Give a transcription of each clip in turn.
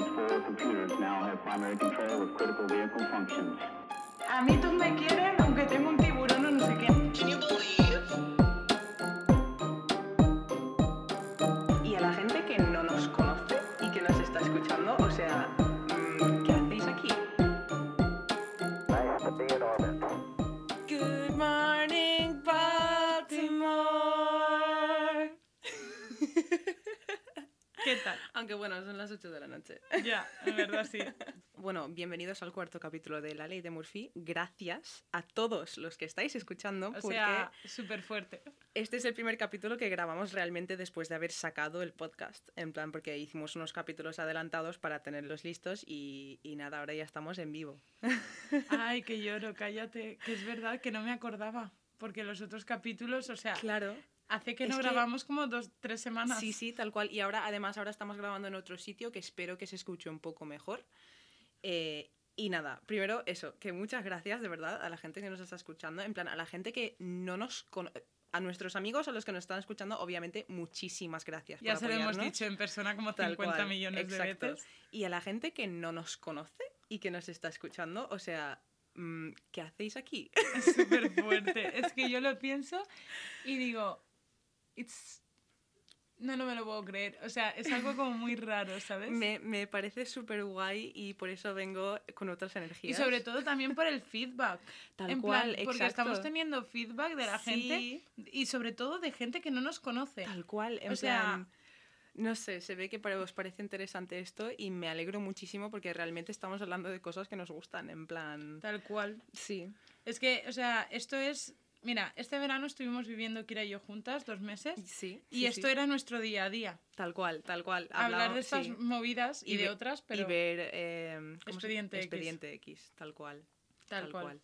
these four computers now have primary control of critical vehicle functions. A mí todos me quieren, aunque tengo un tiburón o no sé qué. Y a la gente que no nos conoce y que nos está escuchando, o sea, mm, ¿qué hacéis aquí? I have to be in orbit. Good morning, Baltimore. ¿Qué tal? Aunque bueno, son las 8 de la noche. Ya, en verdad sí. Bueno, bienvenidos al cuarto capítulo de La Ley de Murphy. Gracias a todos los que estáis escuchando, O porque sea, súper fuerte. este es el primer capítulo que grabamos realmente después de haber sacado el podcast. En plan, porque hicimos unos capítulos adelantados para tenerlos listos y, y nada, ahora ya estamos en vivo. Ay, que lloro, cállate. Que es verdad que no me acordaba. Porque los otros capítulos, o sea, Claro. Hace que Es no que- grabamos como dos, tres semanas. Sí, sí, tal cual. Y ahora, además, ahora estamos grabando en otro sitio que espero que se escuche un poco mejor. Eh, y nada, primero eso, que muchas gracias de verdad a la gente que nos está escuchando. En plan, a la gente que no nos conoce. A nuestros amigos, a los que nos están escuchando, obviamente, muchísimas gracias. Ya por se lo hemos dicho en persona como Tal 50 cual, millones exacto. de veces. Y a la gente que no nos conoce y que nos está escuchando, o sea, mm, ¿qué hacéis aquí? Es súper fuerte. es que yo lo pienso y digo, it's... No, no me lo puedo creer. O sea, es algo como muy raro, ¿sabes? me, me parece súper guay y por eso vengo con otras Y energías. sobre todo también por el feedback. Tal en cual, plan, porque exacto. estamos teniendo feedback de la Sí. gente y sobre todo de gente que no nos conoce. Tal cual, en O sea- plan, No sé, se ve que para os parece interesante esto y me alegro muchísimo porque realmente estamos hablando de cosas que nos gustan, en plan... Tal cual. Sí, Es que, o sea, esto es... Mira, este verano estuvimos viviendo Kira y yo juntas dos meses sí. y sí, esto sí. era nuestro día a día. Tal cual, tal cual. Hablar de estas sí. movidas y, de ve- otras, pero Y ver... eh, ¿cómo se- Expediente X. Expediente X, tal cual. tal, cual.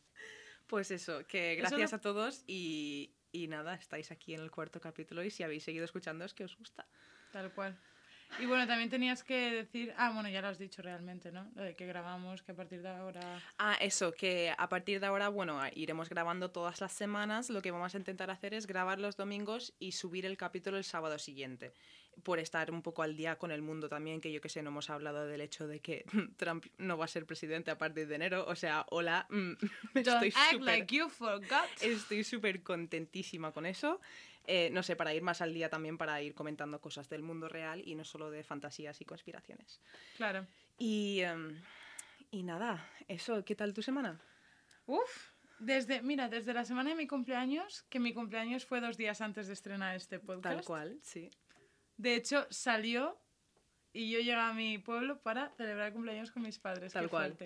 Pues eso, que Eso gracias no- a todos y, y nada, estáis aquí en el cuarto capítulo y si habéis seguido escuchando es que os gusta. Tal cual. Y bueno, también tenías que decir... Ah, bueno, ya lo has dicho realmente, ¿no? Lo de que grabamos, que a partir de ahora... Ah, eso, que a partir de ahora, bueno, iremos grabando todas las semanas. Lo que vamos a intentar hacer es grabar los domingos y subir el capítulo el sábado siguiente. Por estar un poco al día con el mundo también, que yo que sé, no hemos hablado del hecho de que Trump no va a ser presidente a partir de enero. O sea, hola, mm, estoy súper like contentísima con eso. Eh, no sé, para ir más al día también, para ir comentando cosas del mundo real y no solo de fantasías y conspiraciones. Claro. Y, em, y nada, eso, ¿qué tal tu semana? Uf, desde, mira, desde la semana de mi cumpleaños, que mi cumpleaños fue dos días antes de estrenar este podcast. Tal cual, sí. De hecho, salió y yo llegué a mi pueblo para celebrar el cumpleaños con mis padres. Tal cual.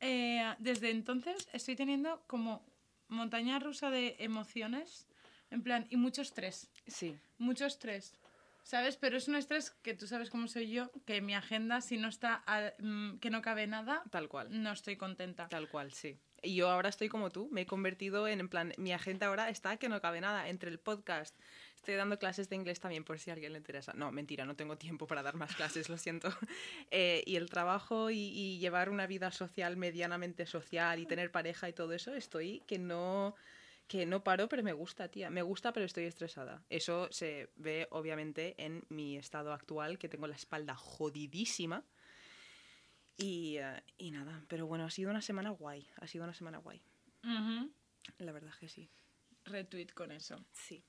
Eh, desde entonces estoy teniendo como montaña rusa de emociones, en plan, y mucho estrés. Sí, Mucho estrés. ¿Sabes? Pero es un estrés que tú sabes cómo soy yo, que mi agenda, si no está, a- mm, que no cabe nada, tal cual. no estoy contenta. Tal cual, sí. Y yo ahora estoy como tú, me he convertido en, en plan, mi agenda ahora está que no cabe nada. Entre el podcast, estoy dando clases de inglés también por si a alguien le interesa. No, mentira, no tengo tiempo para dar más clases, lo siento. Eh, y el trabajo y, y llevar una vida social medianamente social y tener pareja y todo eso, estoy que no que no paro, pero me gusta, tía. Me gusta, pero estoy estresada. Eso se ve obviamente en mi estado actual, que tengo la espalda jodidísima. Y, eh, y nada, pero bueno, ha sido una semana guay. Ha sido una semana guay. La verdad que sí. Retweet con eso. Sí.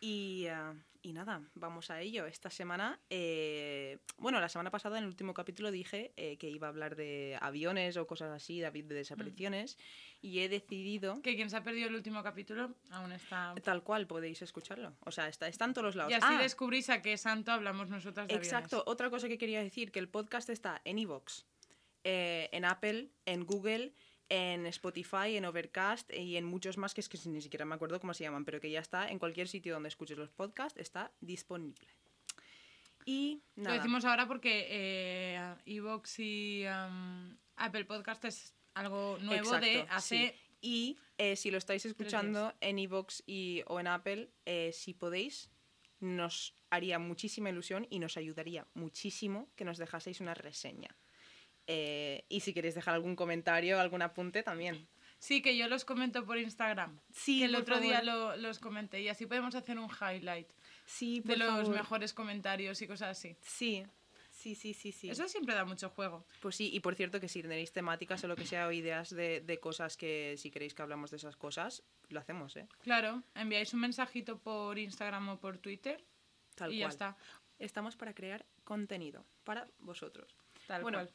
Y, eh, y nada, vamos a ello. Esta semana, eh, bueno, la semana pasada en el último capítulo dije eh, que iba a hablar de aviones o cosas así, de, de desapariciones, y he decidido, Que quien se ha perdido el último capítulo aún está... tal cual podéis escucharlo. O sea, está, está en todos los lados. Y así Ah, descubrís a qué santo hablamos nosotras de Exacto, aviones. otra cosa que quería decir, que el podcast está en Evox, en Apple, en Google, en Spotify, en Overcast y en muchos más que es que ni siquiera me acuerdo cómo se llaman, pero que ya está en cualquier sitio donde escuches los podcasts, está disponible. Y Lo decimos ahora porque eh, Evox y um, Apple Podcast es algo nuevo de hace... sí. Y eh, si lo estáis escuchando en Evox y, o en Apple, eh, si podéis, nos haría muchísima ilusión y nos ayudaría muchísimo que nos dejaseis una reseña. Eh, y si queréis dejar algún comentario, algún apunte también. Sí, que yo los comento por Instagram. Sí, que el otro favor. día lo- los comenté y así podemos hacer un highlight Sí, de los favor. mejores comentarios y cosas así. Sí, Sí, sí, sí, sí. Eso siempre da mucho juego. Pues sí, y por cierto que si tenéis temáticas o lo que sea o ideas de, de cosas que si queréis que hablamos de esas cosas, lo hacemos, ¿eh? Claro, enviáis un mensajito por Instagram o por Twitter Tal y cual. ya está. Estamos para crear contenido para vosotros. Tal Bueno, cual.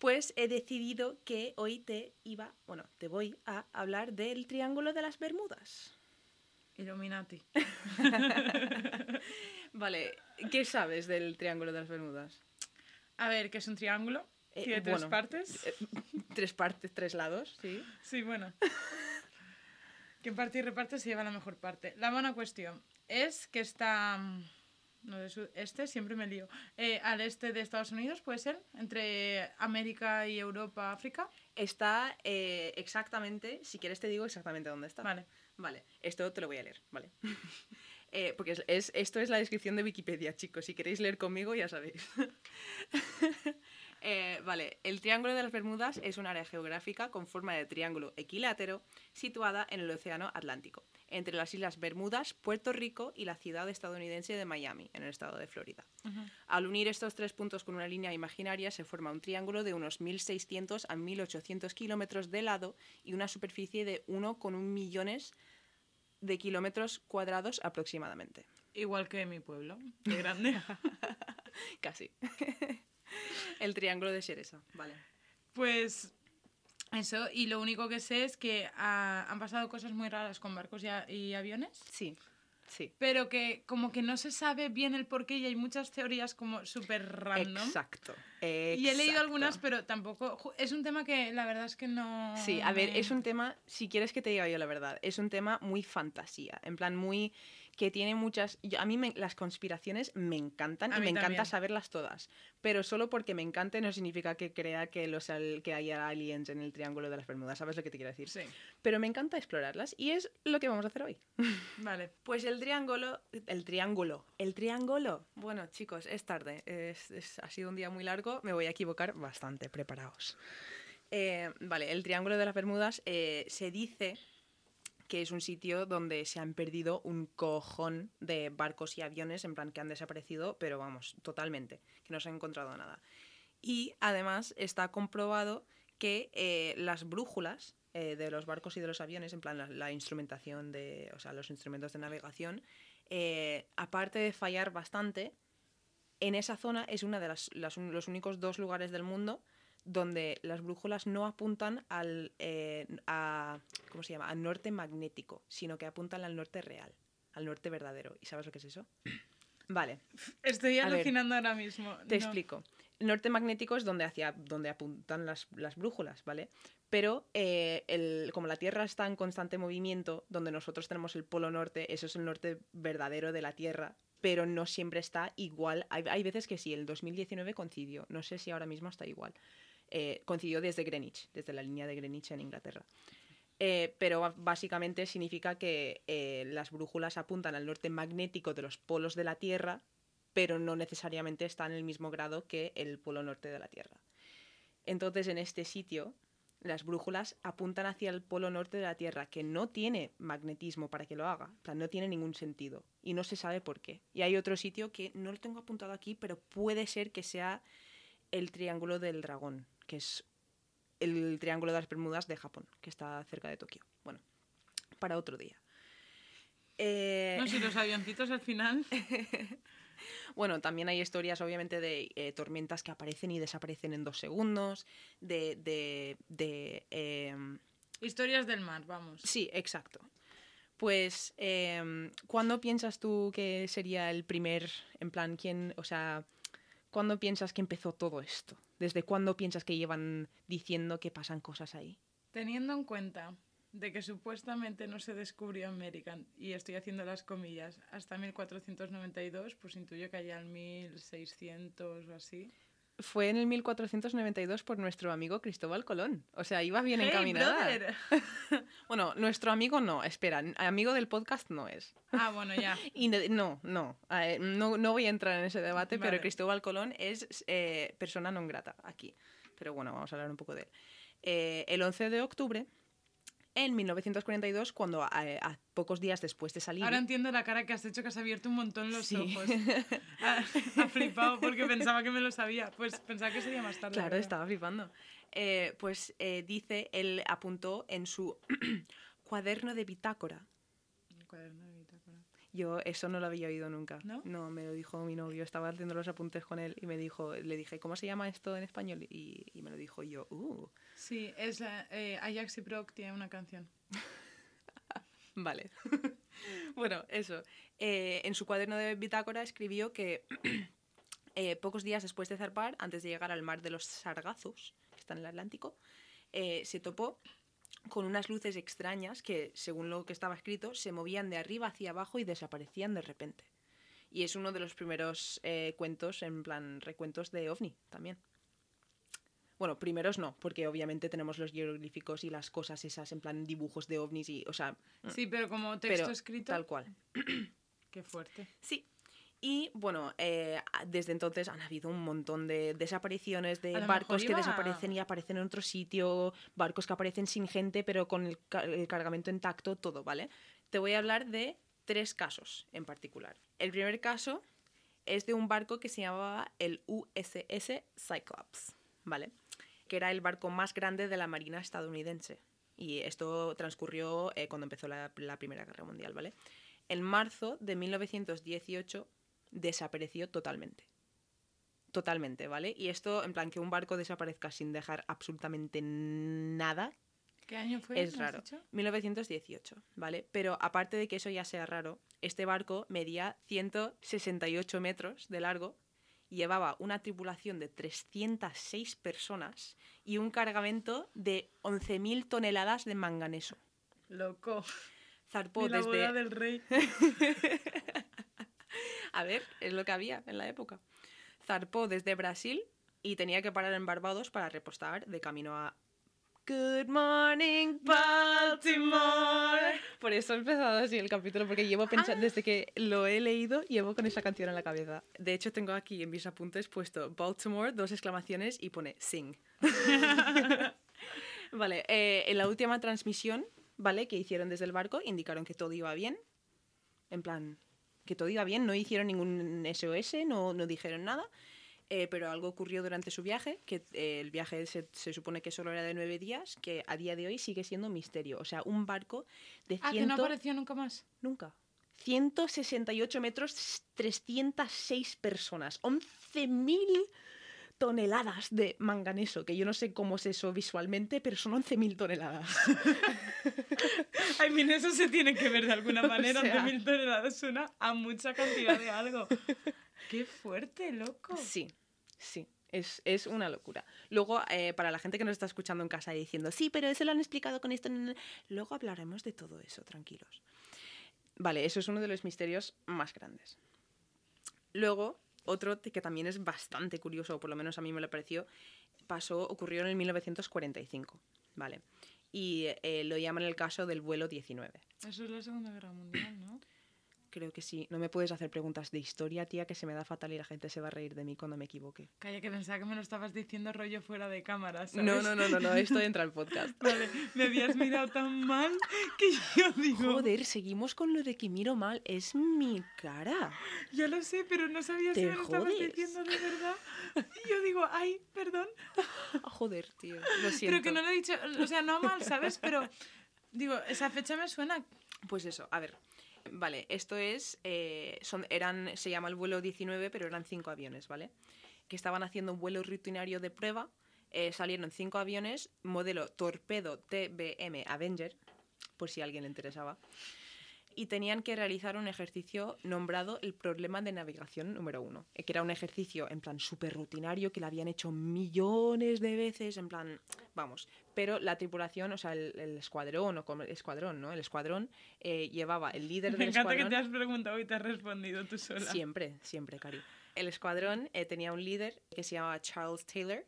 Pues he decidido que hoy te iba, bueno, te voy a hablar del Triángulo de las Bermudas. Illuminati. Vale, ¿qué sabes del Triángulo de las Bermudas? A ver, que es un triángulo. Eh, Tiene tres bueno, partes. eh, tres partes, tres lados, sí. Sí, bueno. ¿Qué parte y reparte se lleva la mejor parte? La buena cuestión es que está. No este, siempre me lío. Eh, al este de Estados Unidos, ¿puede ser? Entre América y Europa, África. Está eh, exactamente, si quieres te digo exactamente dónde está. Vale. Vale, esto te lo voy a leer, ¿vale? Eh, porque es, es- esto es la descripción de Wikipedia, chicos. Si queréis leer conmigo, ya sabéis. Eh, vale, el Triángulo de las Bermudas es un área geográfica con forma de triángulo equilátero situada en el Océano Atlántico, entre las Islas Bermudas, Puerto Rico y la ciudad estadounidense de Miami, en el estado de Florida. Al unir estos tres puntos con una línea imaginaria se forma un triángulo de unos 1.600 a 1.800 kilómetros de lado y una superficie de 1,1 millones de kilómetros cuadrados aproximadamente. Igual que mi pueblo. Qué grande. Casi. El triángulo de Xeresa, vale. Pues eso, y lo único que sé es que ah, han pasado cosas muy raras con barcos y, a- y aviones, Sí, sí. pero que como que no se sabe bien el porqué y hay muchas teorías como súper random. Exacto. Y he leído algunas, pero tampoco... Es un tema que la verdad es que no... Sí, a ver, es un tema, si quieres que te diga yo la verdad, es un tema muy fantasía, en plan muy que tiene muchas... yo- a mí me- las conspiraciones me encantan A y me encanta saberlas todas, pero solo porque me encante no significa que crea que, los, que haya aliens en el Triángulo de las Bermudas, ¿sabes lo que te quiero decir? Sí, Pero me encanta explorarlas y es lo que vamos a hacer hoy. vale. Pues el triángulo, el triángulo, el triángulo. Bueno, chicos, es tarde, es- es- ha sido un día muy largo, me voy a equivocar bastante, preparaos. Eh, vale, el Triángulo de las Bermudas eh, se dice que es un sitio donde se han perdido un cojón de barcos y aviones, en plan que han desaparecido, pero vamos, totalmente, que no se ha encontrado nada. Y además está comprobado que eh, las brújulas eh, de los barcos y de los aviones, en plan la, instrumentación de, o sea, los instrumentos de navegación, eh, aparte de fallar bastante, en esa zona es una de los únicos dos lugares del mundo donde las brújulas no apuntan al, eh, a- ¿cómo se llama? al norte magnético, sino que apuntan al norte real, al norte verdadero. ¿Y sabes lo que es eso? Vale, Estoy A ver, alucinando ahora mismo. te No. explico. El norte magnético es donde, hacia, donde apuntan las, las brújulas, ¿vale? Pero eh, el- como la Tierra está en constante movimiento, donde nosotros tenemos el polo norte, eso es el norte verdadero de la Tierra, pero no siempre está igual. Hay, hay veces que sí, el 2019 coincidió, no sé si ahora mismo está igual. Eh, coincidió desde Greenwich, desde la línea de Greenwich en Inglaterra. Eh, pero básicamente significa que eh, las brújulas apuntan al norte magnético de los polos de la Tierra, pero no necesariamente está en el mismo grado que el polo norte de la Tierra. Entonces, en este sitio, las brújulas apuntan hacia el polo norte de la Tierra, que no tiene magnetismo para que lo haga, en plan, no tiene ningún sentido, y no se sabe por qué. Y hay otro sitio que no lo tengo apuntado aquí, pero puede ser que sea el Triángulo del Dragón, que es el Triángulo de las Bermudas de Japón, que está cerca de Tokio. Bueno, para otro día. Eh, No, si los avioncitos al final... Bueno, también hay historias, obviamente, de eh, tormentas que aparecen y desaparecen en dos segundos, de... de, de, em, Historias del mar, vamos. Sí, exacto. Pues, em, ¿cuándo piensas tú que sería el primer, en plan, quién, o sea, ¿cuándo piensas que empezó todo esto? ¿Desde cuándo piensas que llevan diciendo que pasan cosas ahí? Teniendo en cuenta de que supuestamente no se descubrió América, y estoy haciendo las comillas, hasta 1492, pues intuyo que allá en 1600 o así. Fue en el 1492 por nuestro amigo Cristóbal Colón. O sea, iba bien ¡Hey, encaminada. Bueno, nuestro amigo no, espera, amigo del podcast no es. Ah, bueno, ya. Y no, no, no, no voy a entrar en ese debate, Vale. pero Cristóbal Colón es eh, persona non grata aquí. Pero bueno, vamos a hablar un poco de él. Eh, el 11 de octubre en 1942, cuando a, a pocos días después de salir... Ahora entiendo la cara que has hecho, que has abierto un montón los Sí. ojos. Ha, ha flipado porque pensaba que me lo sabía. Pues pensaba que sería más tarde. Claro, estaba flipando. Eh, pues eh, dice, él apuntó en su cuaderno de bitácora. El cuaderno de bitácora. Yo eso no lo había oído nunca. ¿No? me lo dijo mi novio. Estaba haciendo los apuntes con él y me dijo, le dije, ¿cómo se llama esto en español? Y, y me lo dijo y yo, uh, Sí, es la, eh, Ajax y Brock tiene una canción. vale. bueno, eso. Eh, en su cuaderno de bitácora escribió que eh, pocos días después de zarpar, antes de llegar al mar de los Sargazos, que está en el Atlántico, eh, se topó con unas luces extrañas que, según lo que estaba escrito, se movían de arriba hacia abajo y desaparecían de repente. Y es uno de los primeros eh, cuentos, en plan recuentos de ovni también. Bueno, primeros no, porque obviamente tenemos los jeroglíficos y las cosas esas en plan dibujos de ovnis y, o sea, Sí, pero como texto pero escrito. tal cual. Qué fuerte. Sí. Y bueno, eh, desde entonces han habido un montón de desapariciones de barcos que iba- desaparecen y aparecen en otro sitio, barcos que aparecen sin gente pero con el, ca- el cargamento intacto, todo, ¿vale? Te voy a hablar de tres casos en particular. El primer caso es de un barco que se llamaba el USS Cyclops, ¿vale? Que era el barco más grande de la Marina estadounidense. Y esto transcurrió eh, cuando empezó la, la Primera Guerra Mundial, ¿vale? En marzo de 1918 desapareció totalmente. Totalmente, ¿vale? Y esto, en plan, que un barco desaparezca sin dejar absolutamente nada, ¿Qué año fue? es ¿me has raro. dicho? 1918, ¿vale? Pero aparte de que eso ya sea raro, este barco medía 168 metros de largo, llevaba una tripulación de 306 personas y un cargamento de 11.000 toneladas de manganeso. Loco. Zarpó desde... boda del rey. A ver, es lo que había en la época. Zarpó desde Brasil y tenía que parar en Barbados para repostar de camino a Good Morning Baltimore. Por eso he empezado así el capítulo, porque llevo pensando, desde que lo he leído, llevo con esa canción en la cabeza. De hecho, tengo aquí en mis apuntes puesto Baltimore, dos exclamaciones y pone Sing. vale, eh, en la última transmisión, ¿vale? Que hicieron desde el barco, indicaron que todo iba bien. En plan, que todo iba bien, no hicieron ningún SOS, no, no dijeron nada. eh, pero algo ocurrió durante su viaje, que eh, el viaje se, se supone que solo era de nueve días, que a día de hoy sigue siendo un misterio. O sea, un barco de Ah, que 100... no apareció nunca más. Nunca. 168 metros, 306 personas, 11.000 toneladas de manganeso, que yo no sé cómo es eso visualmente, pero son 11.000 toneladas. Ay, mira, eso se tiene que ver de alguna manera. sea- 11.000 toneladas suena a mucha cantidad de algo. Qué fuerte, loco. Sí, sí. Es, es una locura. Luego, eh, para la gente que nos está escuchando en casa y diciendo, sí, pero eso lo han explicado con esto. no, no", Luego hablaremos de todo eso, tranquilos. Vale, eso es uno de los misterios más grandes. Luego, otro que también es bastante curioso, o por lo menos a mí me lo pareció, pasó, ocurrió en el 1945, ¿vale? Y eh, lo llaman el caso del vuelo 19. Eso es la Segunda Guerra Mundial, ¿no? Creo que sí. No me puedes hacer preguntas de historia, tía, que se me da fatal y la gente se va a reír de mí cuando me equivoque. Calla, que pensaba que me lo estabas diciendo rollo fuera de cámara, ¿sabes? No, no, no, no, no, esto entra al podcast. Vale, me habías mirado tan mal que yo digo... Joder, seguimos con lo de que miro mal. Es mi cara. Ya lo sé, pero no sabía si me lo estabas diciendo de verdad. Y yo digo, ay, perdón. Ah, Joder, tío. Lo siento. Pero que no lo he dicho, o sea, no mal, ¿sabes? Pero digo, esa fecha me suena. Pues eso, a ver. Vale, esto es. eh, son, eran, se llama el vuelo 19, pero eran cinco aviones, ¿vale? Que estaban haciendo un vuelo rutinario de prueba. eh, salieron cinco aviones, modelo Torpedo TBM Avenger, por si a alguien le interesaba. Y tenían que realizar un ejercicio nombrado el problema de navegación número uno, eh, que era un ejercicio en plan súper rutinario que lo habían hecho millones de veces, en plan, vamos. Pero la tripulación, o sea, el, el escuadrón, o como escuadrón, ¿no? El escuadrón eh, llevaba el líder Me del encanta que escuadrón. te has preguntado y te has respondido tú sola. Siempre, siempre, Cari. El escuadrón eh, tenía un líder que se llamaba Charles Taylor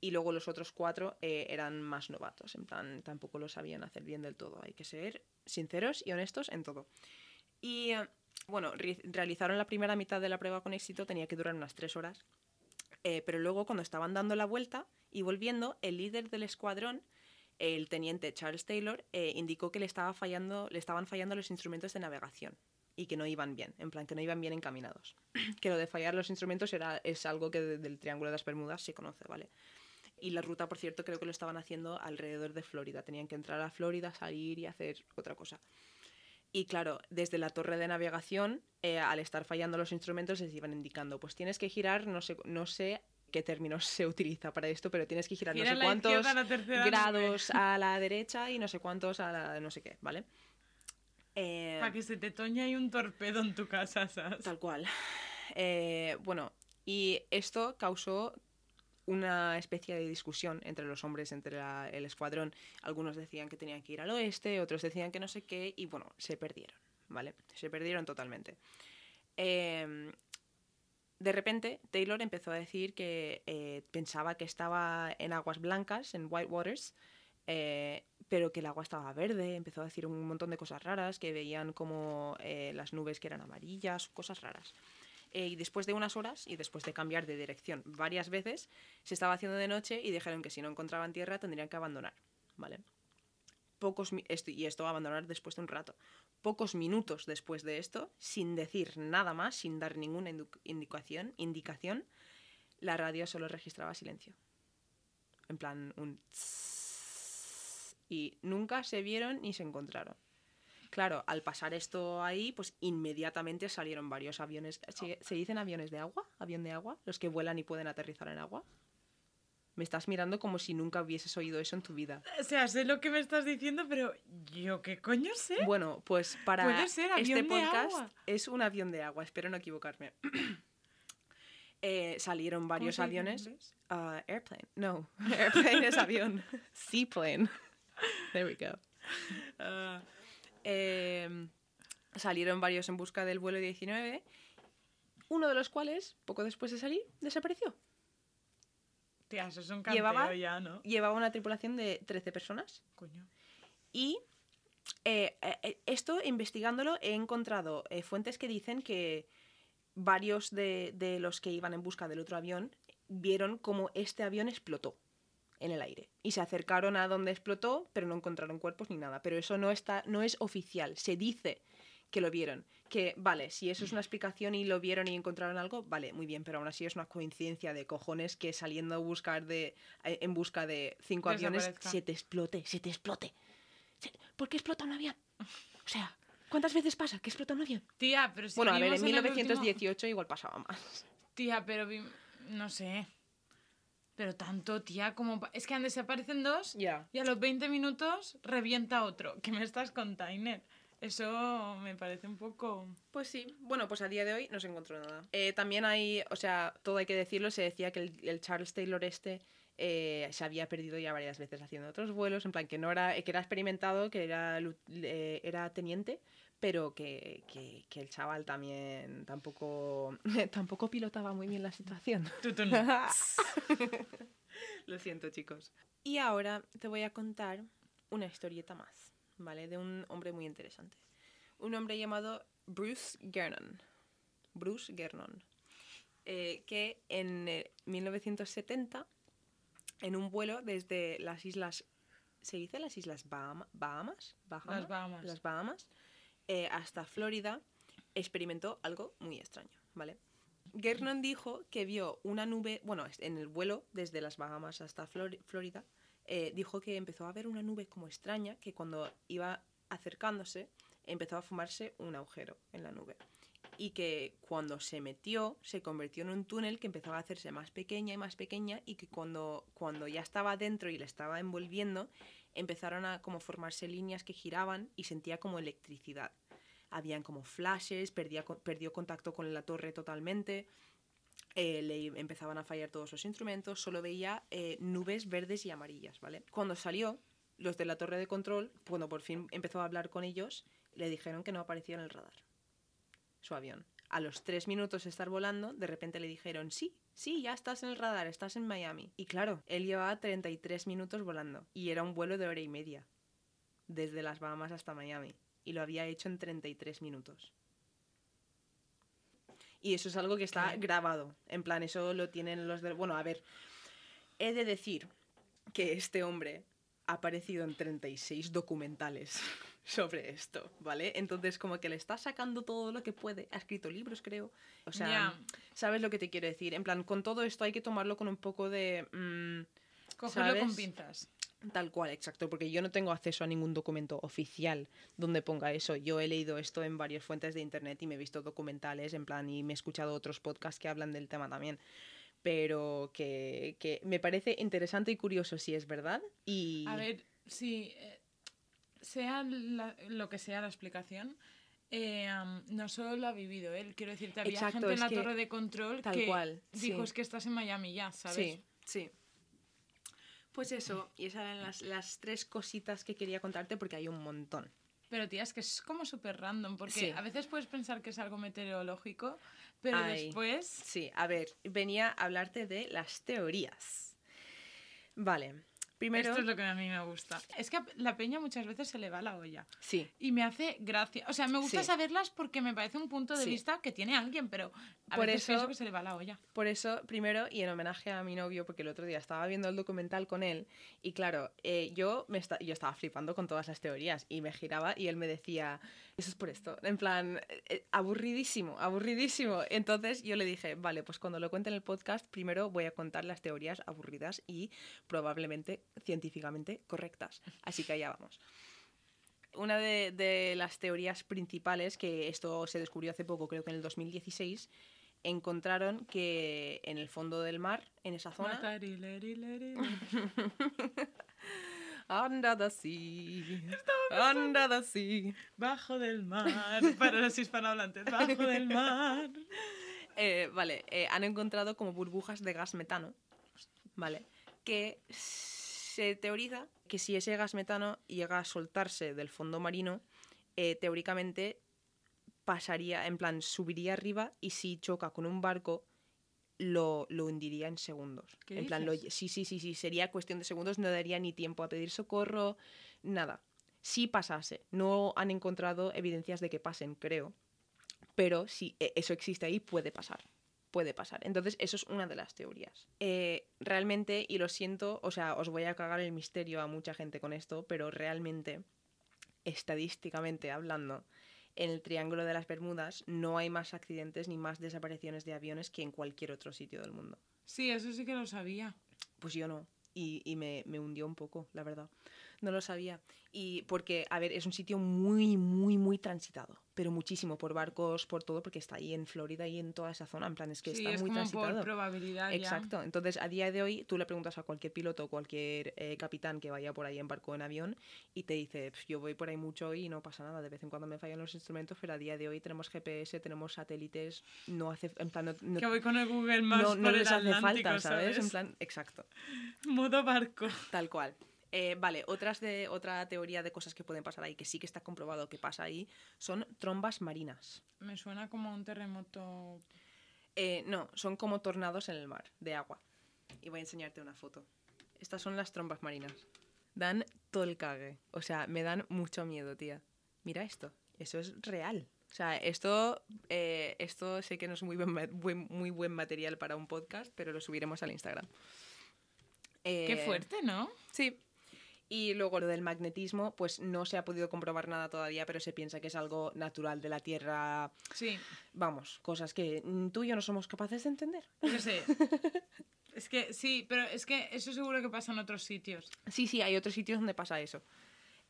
y luego los otros cuatro eh, eran más novatos. En plan, tampoco lo sabían hacer bien del todo. Hay que ser sinceros y honestos en todo. Y eh, bueno, re- realizaron la primera mitad de la prueba con éxito, tenía que durar unas tres horas. Eh, pero luego, cuando estaban dando la vuelta y volviendo, el líder del escuadrón el teniente Charles Taylor indicó que le, estaban fallando los instrumentos de navegación y que no iban bien, en plan que no iban bien encaminados. que lo de fallar los instrumentos era, es algo que de- del Triángulo de las Bermudas se conoce, ¿vale? Y la ruta, por cierto, creo que lo estaban haciendo alrededor de Florida. Tenían que entrar a Florida, salir y hacer otra cosa. Y claro, desde la torre de navegación, eh, al estar fallando los instrumentos, les iban indicando, pues tienes que girar, no sé, no sé qué términos se utiliza para esto, pero tienes que girar Gira no sé cuántos a nube. grados a la derecha y no sé cuántos a la no sé qué, ¿vale? Eh, Para que se te toña hay un torpedo en tu casa, ¿sabes? Tal cual. Eh, bueno, y esto causó una especie de discusión entre los hombres, entre el escuadrón. Algunos decían que tenían que ir al oeste, otros decían que no sé qué, y bueno, se perdieron, ¿vale? Se perdieron totalmente. Eh, de repente, Taylor empezó a decir que eh, pensaba que estaba en aguas blancas, en White Waters, eh, pero que el agua estaba verde. Empezó a decir un montón de cosas raras, que veían como eh, las nubes que eran amarillas, cosas raras. Eh, y después de unas horas y después de cambiar de dirección varias veces, se estaba haciendo de noche y dijeron que si no encontraban tierra tendrían que abandonar, ¿vale? Pocos esto, y esto abandonar después de un rato. Pocos minutos después de esto, sin decir nada más, sin dar ninguna indicación, indicación, la radio solo registraba silencio. En plan, un tss, y nunca se vieron ni se encontraron. Claro, al pasar esto ahí, pues inmediatamente salieron varios aviones. ¿Se, se dicen aviones de agua? ¿Avión de agua? Los que vuelan y pueden aterrizar en agua. Me estás mirando como si nunca hubieses oído eso en tu vida. O sea, sé lo que me estás diciendo, pero yo qué coño sé. Bueno, pues para Puede ser este avión de podcast agua. es un avión de agua, espero no equivocarme. Eh, salieron ¿Cómo varios aviones. Ah, airplane. No, airplane es avión. Seaplane. There we go. Ah, Eh, salieron varios en busca del vuelo 19, uno de los cuales, poco después de salir, desapareció. tía, eso es un canteo Llevaba- ya, ¿no? Llevaba una tripulación de 13 personas Coño. y eh, eh, esto, investigándolo, he encontrado eh, fuentes que dicen que varios de, de los que iban en busca del otro avión vieron como este avión explotó en el aire y se acercaron a donde explotó, pero no encontraron cuerpos ni nada. Pero eso no está, no es oficial. Se dice que lo vieron. Que vale, si eso es una explicación y lo vieron y encontraron algo, vale, muy bien, pero aún así es una coincidencia de cojones que saliendo a buscar de, en busca de cinco aviones se te explote, se te explote. ¿Por qué explota un avión? O sea, ¿cuántas veces pasa que explota un avión? Tía, pero si bueno, a ver, en el último- 1918 igual pasaba más. Tía, pero vi- no sé. Pero tanto, tía, como... Es que han desaparecen dos Ya. y a los 20 minutos revienta otro. ¿Qué me estás container? Eso me parece un poco... Pues sí, bueno, pues a día de hoy no se encontró nada. Eh, también hay, o sea, todo hay que decirlo, se decía que el, el Charles Taylor este eh, se había perdido ya varias veces haciendo otros vuelos, en plan que no era, que era experimentado, que era, eh, era teniente, pero que, que- que el chaval también tampoco, tampoco pilotaba muy bien la situación. Lo siento, chicos. Y ahora te voy a contar una historieta más, ¿vale? De un hombre muy interesante. Un hombre llamado Bruce Gernon. Bruce Gernon. eh, que en eh, 1970, en un vuelo desde las islas. ¿Se dice las islas Bahama- Bahamas? Bahama- Las Bahamas. Las Bahamas. Eh, hasta Florida, experimentó algo muy extraño, ¿vale? Gernon dijo que vio una nube, bueno, en el vuelo desde las Bahamas hasta Flor- Florida, eh, dijo que empezó a ver una nube como extraña, que cuando iba acercándose empezó a fumarse un agujero en la nube. Y que cuando se metió se convirtió en un túnel que empezaba a hacerse más pequeña y más pequeña y que cuando, cuando ya estaba dentro y le estaba envolviendo empezaron a como formarse líneas que giraban y sentía como electricidad habían como flashes, perdía, perdió contacto con la torre totalmente, eh, le empezaban a fallar todos los instrumentos, solo veía eh, nubes verdes y amarillas, ¿vale? Cuando salió, los de la torre de control, cuando por fin empezó a hablar con ellos, le dijeron que no aparecía en el radar su avión. A los tres minutos de estar volando, de repente le dijeron, sí, sí, ya estás en el radar, estás en Miami. Y claro, él llevaba 33 minutos volando y era un vuelo de hora y media, desde las Bahamas hasta Miami. Y lo había hecho en 33 minutos. Y eso es algo que está ¿Qué? grabado. En plan, eso lo tienen los del... Bueno, a ver, he de decir que este hombre ha aparecido en 36 documentales sobre esto, ¿vale? Entonces como que le está sacando todo lo que puede. Ha escrito libros, creo. O sea. ¿sabes lo que te quiero decir? En plan, con todo esto hay que tomarlo con un poco de... mm, Cogerlo con pinzas. Tal cual, exacto, porque yo no tengo acceso a ningún documento oficial donde ponga eso. Yo he leído esto en varias fuentes de internet y me he visto documentales, en plan, y me he escuchado otros podcasts que hablan del tema también. Pero que, que me parece interesante y curioso si es verdad. Y A ver, si eh, sea la- lo que sea la explicación, eh, no solo lo ha vivido él. Quiero decirte, había Exacto, gente en la torre de control tal que cual, dijo sí. es que estás en Miami ya, ¿sabes? Sí, sí. Pues eso, y esas eran las, las tres cositas que quería contarte porque hay un montón. Pero tía, es que es como súper random, porque Sí. a veces puedes pensar que es algo meteorológico, pero Ay. después... Sí, a ver, venía a hablarte de las teorías. Vale, primero... Esto es lo que a mí me gusta. Es que la peña muchas veces se le va la olla. Sí, Y me hace gracia. O sea, me gusta Sí. saberlas porque me parece un punto de Sí. vista que tiene alguien, pero a Por veces eso- pienso que se le va la olla. Por eso, primero, y en homenaje a mi novio, porque el otro día estaba viendo el documental con él, y claro, eh, yo, me esta- yo estaba flipando con todas las teorías, y me giraba y él me decía, eso es por esto, en plan, eh, eh, aburridísimo, aburridísimo. Entonces yo le dije, vale, pues cuando lo cuente en el podcast, primero voy a contar las teorías aburridas y probablemente científicamente correctas. Así que allá vamos. Una de, de las teorías principales, que esto se descubrió hace poco, creo que en el 2016, encontraron que en el fondo del mar, en esa zona, under the sea, under the sea, Bajo del mar. Para los hispanohablantes, bajo del mar. Eh, vale, eh, han encontrado como burbujas de gas metano, ¿vale? Que se teoriza que si ese gas metano llega a soltarse del fondo marino, eh, teóricamente pasaría, en plan, subiría arriba y si choca con un barco, lo, lo hundiría en segundos. ¿Qué en plan, lo- sí, sí, sí, sí, sería cuestión de segundos, no daría ni tiempo a pedir socorro, nada. Si pasase, no han encontrado evidencias de que pasen, creo, pero si eh, eso existe ahí, puede pasar. Puede pasar. Entonces, eso es una de las teorías. Eh, realmente, y lo siento, o sea, os voy a cagar el misterio a mucha gente con esto, pero realmente, estadísticamente hablando, en el Triángulo de las Bermudas no hay más accidentes ni más desapariciones de aviones que en cualquier otro sitio del mundo. Sí, eso sí que lo sabía. Pues yo no. Y, y me, me hundió un poco, la verdad. No lo sabía. Y porque, a ver, es un sitio muy, muy, muy transitado. Pero muchísimo por barcos, por todo, porque está ahí en Florida y en toda esa zona. En plan, es que sí, está es muy como transitado. por probabilidad ya. Exacto. Entonces, a día de hoy, tú le preguntas a cualquier piloto o cualquier eh, capitán que vaya por ahí en barco o en avión y te dice, "Pf, yo voy por ahí mucho y no pasa nada. De vez en cuando me fallan los instrumentos, pero a día de hoy tenemos GPS, tenemos satélites, no hace, en plan, no, no- Que voy con el Google Maps no- no por el les hace Atlántico, falta, ¿sabes? ¿sabes? En plan, exacto. Modo barco. Tal cual. Eh, vale, otras de, otra teoría de cosas que pueden pasar ahí, que sí que está comprobado que pasa ahí, son trombas marinas. Me suena como un terremoto. Eh, no, son como tornados en el mar, de agua. Y voy a enseñarte una foto. Estas son las trombas marinas. Dan todo el cague. O sea, me dan mucho miedo, tía. Mira esto. Eso es real. O sea, esto, eh, esto sé que no es muy buen, ma- buen- muy buen material para un podcast, pero lo subiremos al Instagram. Qué fuerte, ¿no? Sí. Y luego lo del magnetismo, pues no se ha podido comprobar nada todavía, pero se piensa que es algo natural de la Tierra. Sí, Vamos, cosas que mm, tú y yo no somos capaces de entender. yo sé. es que sí, pero es que eso seguro que pasa en otros sitios. Sí, sí, hay otros sitios donde pasa eso.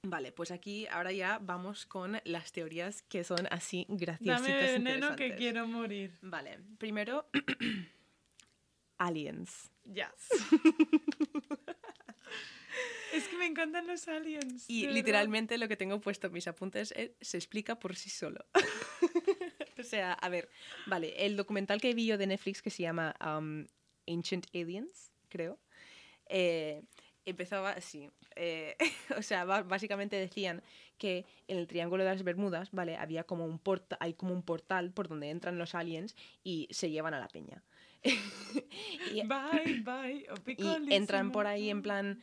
Vale, pues aquí ahora ya vamos con las teorías que son así graciositas. Dame veneno que quiero morir. Vale, primero, aliens. Ya. encantan los aliens. Y verdad. literalmente lo que tengo puesto en mis apuntes es- se explica por sí solo. o sea, a ver, vale, el documental que vi yo de Netflix que se llama um, Ancient Aliens, creo, eh, empezaba así. eh, o sea, básicamente decían que en el Triángulo de las Bermudas, vale, había como un porta hay como un portal por donde entran los aliens y se llevan a la peña. y, Bye, bye. y entran por ahí en plan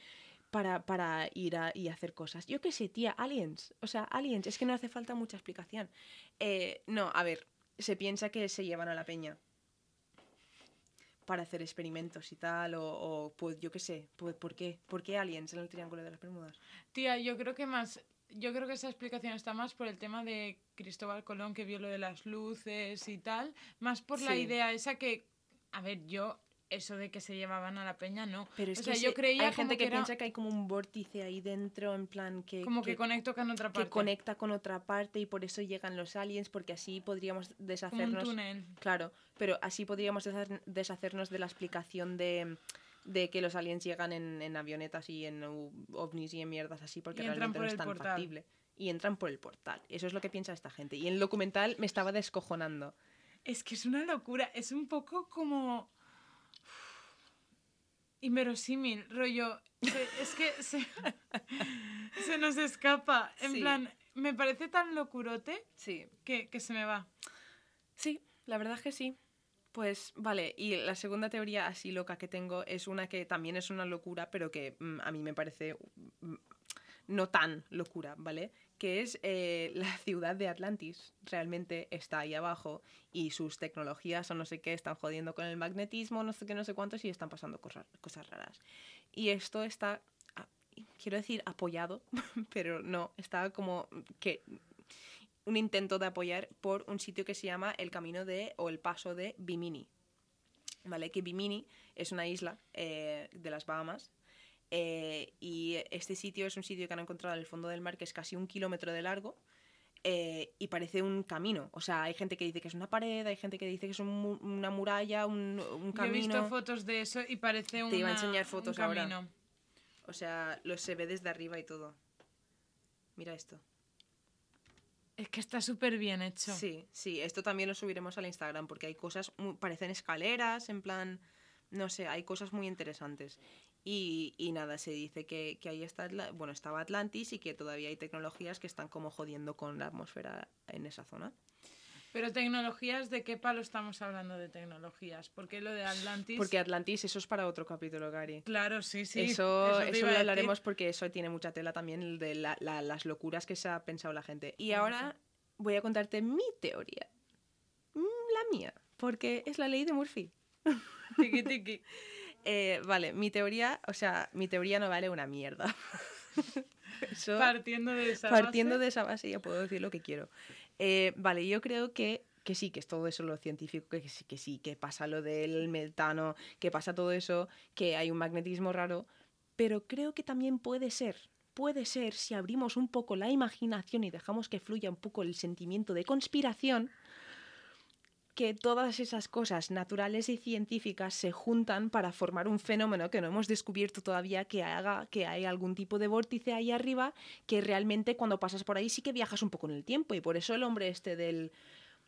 para, para ir a, y hacer cosas. Yo qué sé, tía, aliens. O sea, aliens, es que no hace falta mucha explicación. Eh, no, a ver, se piensa que se llevan a la peña. para hacer experimentos y tal, o, o, pues yo qué sé, pues ¿por qué? ¿Por qué aliens en el Triángulo de las Bermudas? Tía, yo creo que más. Yo creo que esa explicación está más por el tema de Cristóbal Colón que vio lo de las luces y tal, más por la idea esa que, a ver, yo eso de que se llevaban a la peña no. Pero es o que sea, se- yo creía hay gente que, era piensa que hay como un vórtice ahí dentro, en plan que, como que, conecto con otra que parte, conecta con otra parte y por eso llegan los aliens, porque así podríamos como un deshacernos. túnel. Claro, pero así podríamos deshacer- deshacernos de la explicación de, de que los aliens llegan en, en avionetas y en ovnis y en mierdas así, porque realmente por no es tan portal. factible. Y entran por el portal. Eso es lo que piensa esta gente. Y en el documental me estaba descojonando. Es que es una locura, es un poco como inverosímil, rollo. se- es que se, se nos escapa. En Sí. plan, me parece tan locurote Sí. que, que se me va. Sí, la verdad es que sí. Pues vale, y la segunda teoría así loca que tengo es una que también es una locura, pero que mm, a mí me parece mm, no tan locura, ¿vale? Que es eh, la ciudad de Atlantis. Realmente está ahí abajo y sus tecnologías o no sé qué están jodiendo con el magnetismo, no sé qué, no sé cuántos y están pasando cosas, raras. Y esto está, quiero decir, apoyado, pero no, está como que un intento de apoyar por un sitio que se llama el camino de o el paso de Bimini. ¿Vale? Que Bimini es una isla eh, de las Bahamas eh, y este sitio es un sitio que han encontrado en el fondo del mar que es casi un kilómetro de largo eh, y parece un camino. O sea, hay gente que dice que es una pared, hay gente que dice que es un una muralla, un, un Yo he visto camino. fotos de eso y parece un Te iba a enseñar fotos ahora. camino. O sea, lo se ve desde arriba y todo. Mira esto. Es que está súper bien hecho. Sí, sí, esto también lo subiremos al Instagram porque hay cosas, muy- parecen escaleras, en plan, no sé, hay cosas muy interesantes. Y, y nada, se dice que, que ahí está, bueno, estaba Atlantis y que todavía hay tecnologías que están como jodiendo con la atmósfera en esa zona. Pero tecnologías, ¿de qué palo estamos hablando de tecnologías? Porque lo de Atlantis... Porque Atlantis, eso es para otro capítulo, Gary. Claro, sí, sí. eso eso iba lo hablaremos porque eso tiene mucha tela también, de la- la- las locuras que se ha pensado la gente. Y ahora voy a contarte mi teoría. Mm, La mía, porque es la ley de Murphy. Tiki, tiki. Eh, vale, mi teoría, o sea, mi teoría no vale una mierda. Eso, Partiendo de esa partiendo base, de esa base ya puedo decir lo que quiero. Eh, vale, yo creo que, que sí, que es todo eso lo científico, que sí, que sí, que pasa lo del metano, que pasa todo eso, que hay un magnetismo raro, pero creo que también puede ser, puede ser si abrimos un poco la imaginación y dejamos que fluya un poco el sentimiento de conspiración, que todas esas cosas naturales y científicas se juntan para formar un fenómeno que no hemos descubierto todavía que haga que hay algún tipo de vórtice ahí arriba que realmente cuando pasas por ahí sí que viajas un poco en el tiempo. Y por eso el hombre este del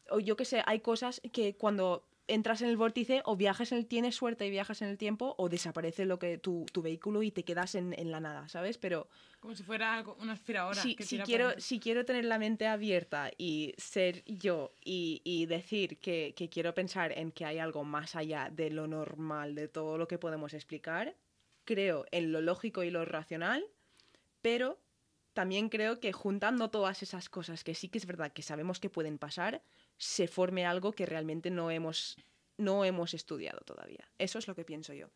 o yo que sé, hay cosas que cuando entras en el vórtice o viajas en el tienes suerte y viajas en el tiempo o desaparece lo que tu, tu vehículo y te quedas en, en la nada, ¿sabes? Pero Como si fuera una aspiradora. si, que si quiero, si quiero tener la mente abierta y ser yo y, y decir que, que quiero pensar en que hay algo más allá de lo normal, de todo lo que podemos explicar, creo en lo lógico y lo racional, pero también creo que juntando todas esas cosas que sí que es verdad que sabemos que pueden pasar, se forme algo que realmente no hemos, no hemos estudiado todavía. Eso es lo que pienso yo.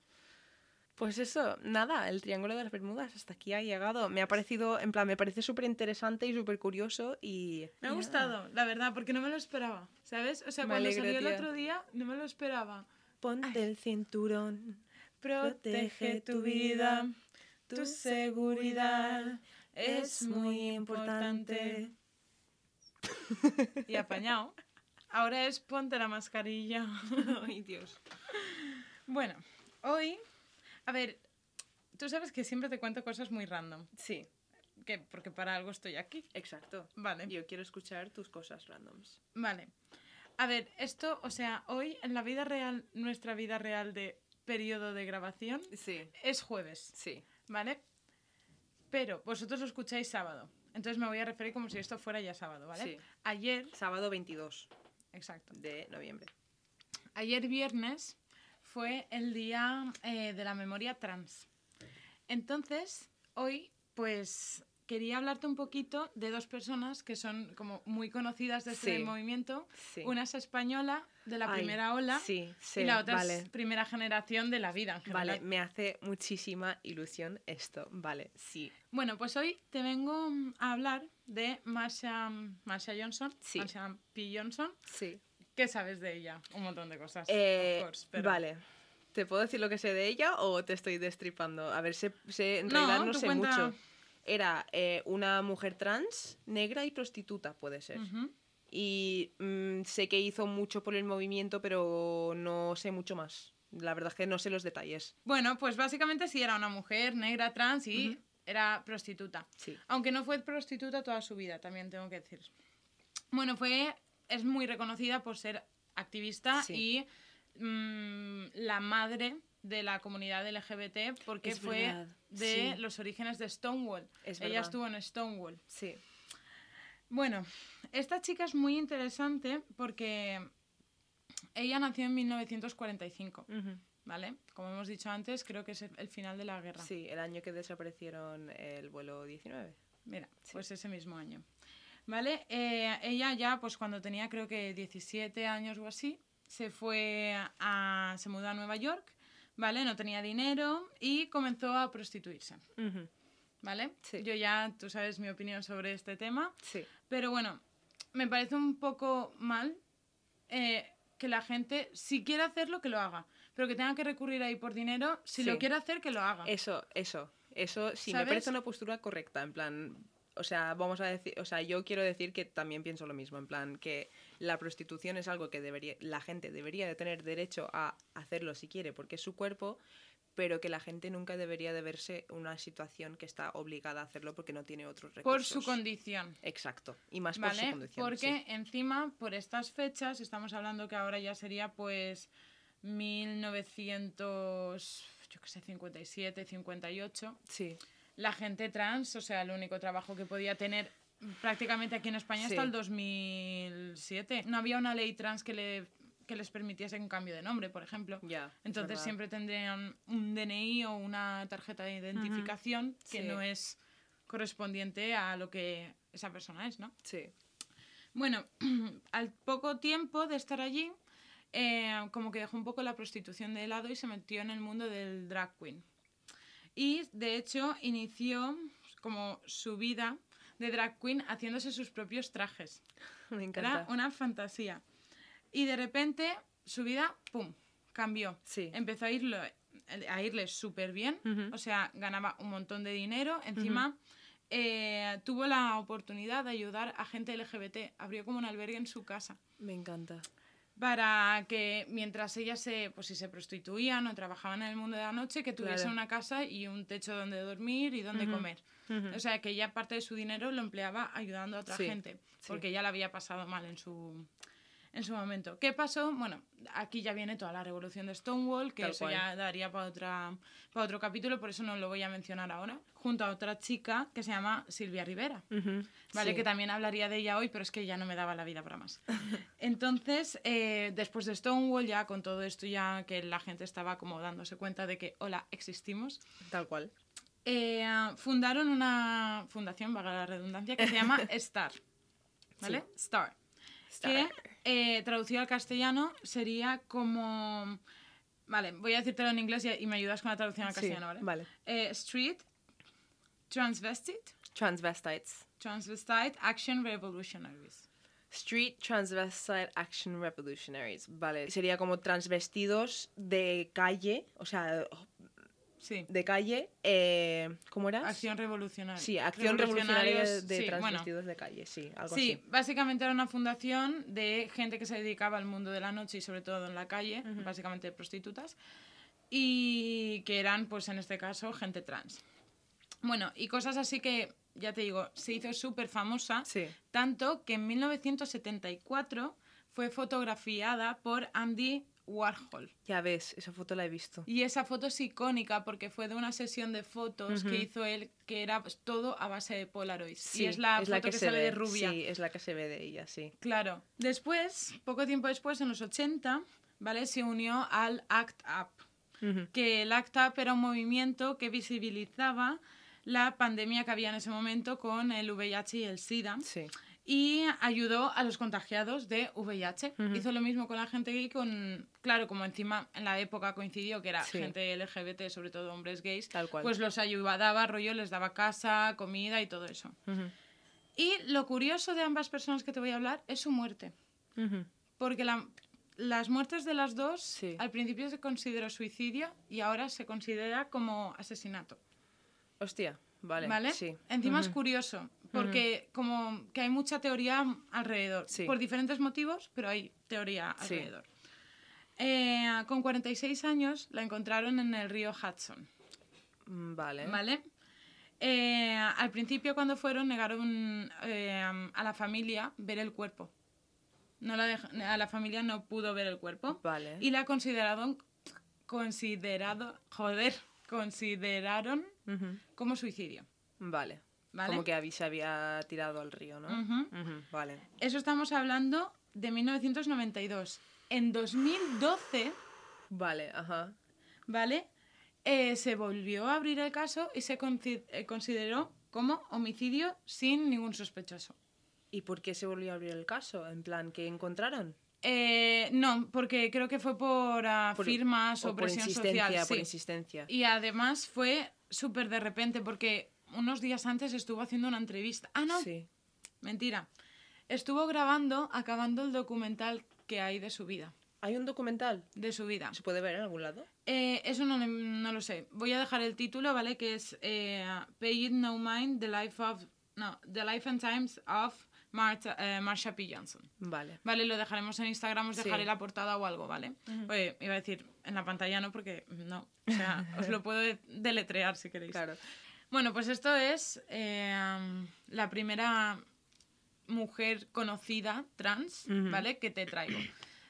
Pues eso, nada, el Triángulo de las Bermudas hasta aquí ha llegado. Me ha parecido, en plan, me parece súper interesante y súper curioso y... Me ha gustado, la verdad, porque no me lo esperaba, ¿sabes? O sea, Me cuando alegro, salió el otro día, no me lo esperaba. Ponte el cinturón, Protege tu vida, tu seguridad es muy importante. Y apañado. Ahora es ponte la mascarilla. Ay, Dios. Bueno, hoy, a ver, tú sabes que siempre te cuento cosas muy random, Sí, que, porque para algo estoy aquí. exacto. Vale. Yo quiero escuchar tus cosas randoms. Vale. A ver, esto, o sea, hoy en la vida real, nuestra vida real de periodo de grabación, Sí, es jueves, sí. ¿vale? Pero vosotros lo escucháis sábado. Entonces me voy a referir como si esto fuera ya sábado, ¿vale? Sí. Ayer, Sábado 22 exacto. de noviembre. Ayer viernes fue el día eh, de la memoria trans. Entonces, hoy, pues, quería hablarte un poquito de dos personas que son como muy conocidas de este Sí. movimiento. Sí. Una es española, de la Ay, primera ola, Sí, sí, y la otra vale. es primera generación de la vida en general. Vale, me hace muchísima ilusión esto. Vale, sí. Bueno, pues hoy te vengo a hablar de Marsha, Marsha Johnson, Sí. Marsha P. Johnson. Sí. ¿Qué sabes de ella? Un montón de cosas. Eh, of course, pero- Vale. ¿Te puedo decir lo que sé de ella o te estoy destripando? A ver, sé, sé- en No, realidad no tú sé cuenta. mucho. Era eh, una mujer trans, negra y prostituta, puede ser. Y mm, sé que hizo mucho por el movimiento, pero no sé mucho más. La verdad es que no sé los detalles. Bueno, pues básicamente sí era una mujer negra, trans y. era prostituta. Sí. Aunque no fue prostituta toda su vida, también tengo que decir. Bueno, fue es muy reconocida por ser activista Sí. y mm, la madre de la comunidad LGBT porque Es fue verdad, de sí. los orígenes de Stonewall. Es Ella estuvo en Stonewall. Sí. Bueno, esta chica es muy interesante porque ella nació en 1945, Ujú. ¿Vale? Como hemos dicho antes, creo que es el final de la guerra. Sí, el año que desaparecieron el vuelo 19. Mira, Sí. pues ese mismo año. ¿Vale? Eh, ella ya, pues cuando tenía creo que 17 años o así, se fue a... se mudó a Nueva York, ¿vale? No tenía dinero y comenzó a prostituirse, Ujú. ¿vale? Sí. Yo ya, tú sabes mi opinión sobre este tema, Sí. pero bueno, me parece un poco mal eh, que la gente, si quiere hacerlo, que lo haga, pero que tenga que recurrir ahí por dinero, si Sí. lo quiere hacer, que lo haga. Eso, eso. Eso sí me parece una postura correcta, en plan. O sea, vamos a decir, o sea, yo quiero decir que también pienso lo mismo, en plan que la prostitución es algo que debería, la gente debería de tener derecho a hacerlo si quiere, porque es su cuerpo, pero que la gente nunca debería de verse una situación que está obligada a hacerlo porque no tiene otros por recursos. su condición. Exacto. Y más por su ¿Vale? condición. Porque sí. encima, por estas fechas, estamos hablando que ahora ya sería pues 1900, yo qué sé, 57, 58. Sí. La gente trans, o sea, el único trabajo que podía tener prácticamente aquí en España Sí. hasta el 2007. No había una ley trans que, le, que les permitiese un cambio de nombre, por ejemplo. Es Entonces siempre tendrían un DNI o una tarjeta de identificación que Sí. no es correspondiente a lo que esa persona es, ¿no? Sí. Bueno, al poco tiempo de estar allí, eh, como que dejó un poco la prostitución de lado y se metió en el mundo del drag queen. Y de hecho inició como su vida de drag queen haciéndose sus propios trajes. Me Era encanta. una fantasía. Y de repente su vida, ¡pum!, cambió. Sí. Empezó a, irlo, a irle súper bien, o sea, ganaba un montón de dinero. Encima, eh, tuvo la oportunidad de ayudar a gente LGBT. Abrió como un albergue en su casa Me encanta. Para que mientras ellas se, pues si se prostituían o trabajaban en el mundo de la noche, que tuviesen Claro. una casa y un techo donde dormir y donde comer. O sea, que ella parte de su dinero lo empleaba ayudando a otra Sí, gente, sí. porque ya la había pasado mal en su, en su momento. ¿Qué pasó? Bueno, aquí ya viene toda la revolución de Stonewall, que Tal eso cual. ya daría para otra para otro capítulo, por eso no lo voy a mencionar ahora, junto a otra chica que se llama Silvia Rivera. Vale, Sí. que también hablaría de ella hoy, pero es que ya no me daba la vida para más. Entonces, eh, después de Stonewall, ya con todo esto, ya que la gente estaba como dándose cuenta de que, hola, existimos, Tal cual. eh, fundaron una fundación, vaga la redundancia, que se llama Star. ¿Vale? Star. Que, Star. Eh, traducido al castellano, sería como... Vale, voy a decírtelo en inglés y, me ayudas con la traducción al castellano, ¿vale? vale. Eh, street, Transvestite, Transvestites. Transvestite Action Revolutionaries. Street Transvestite Action Revolutionaries. Vale. Sería como transvestidos de calle. O sea, Sí. de calle. Eh, ¿Cómo era? Acción revolucionaria. Sí, acción revolucionaria de sí, bueno. transvestidos de calle. Sí, algo Sí, así. básicamente era una fundación de gente que se dedicaba al mundo de la noche y sobre todo en la calle, básicamente prostitutas, y que eran, pues en este caso, gente trans. Bueno, y cosas así que, ya te digo, se hizo súper famosa, Sí. tanto que en 1974 fue fotografiada por Andy Warhol. Ya ves, esa foto la he visto. Y esa foto es icónica porque fue de una sesión de fotos que hizo él que era pues, todo a base de Polaroids. Sí, y es la foto que, se sale ve. de rubia. Sí, es la que se ve de ella, sí. Claro. Después, poco tiempo después, en los 80, ¿vale? Se unió al ACT UP. Que el ACT UP era un movimiento que visibilizaba la pandemia que había en ese momento con el VIH y el SIDA Sí. Y ayudó a los contagiados de VIH. Ujú. Hizo lo mismo con la gente gay, con, claro, como encima en la época coincidió que era Sí. gente LGBT, sobre todo hombres gays, Tal cual. pues los ayudaba, rollo, les daba casa, comida y todo eso. Ujú. Y lo curioso de ambas personas que te voy a hablar es su muerte. Ujú. Porque la- las muertes de las dos Sí. al principio se consideró suicidio y ahora se considera como asesinato. Hostia, vale. ¿Vale? Sí. Encima es curioso, porque como que hay mucha teoría alrededor, Sí. por diferentes motivos, pero hay teoría Sí. alrededor. Eh, con 46 años la encontraron en el río Hudson, Mm, Vale. ¿vale? Eh, al principio cuando fueron negaron eh, a la familia ver el cuerpo. No la dej- a la familia no pudo ver el cuerpo Vale. y la consideraron considerado joder consideraron como suicidio. Vale. ¿Vale? Como que se había tirado al río, ¿no? Ujú, Vale. Eso estamos hablando de 1992. En 2012, Vale, ajá. ¿vale? Eh, se volvió a abrir el caso y se eh, consideró como homicidio sin ningún sospechoso. ¿Y por qué se volvió a abrir el caso? En plan, ¿qué encontraron? Eh, no, porque creo que fue por Por- firmas o, por presión insistencia, social. por insistencia. Y además fue súper de repente porque unos días antes estuvo haciendo una entrevista. Ah, no, Sí. mentira. Estuvo grabando, acabando el documental que hay de su vida. ¿Hay un documental? De su vida. ¿Se puede ver en algún lado? Eh, eso no, no lo sé. Voy a dejar el título, ¿vale? Que es eh, Pay It No Mind, The Life of... No, The Life and Times of Martha, eh, Marsha P. Johnson. Vale. Vale, lo dejaremos en Instagram, os Sí. dejaré la portada o algo, ¿vale? Oye, iba a decir en la pantalla no, porque no. O sea, os lo puedo de- deletrear si queréis. Claro. Bueno, pues esto es eh, la primera mujer conocida trans. ¿vale? Que te traigo,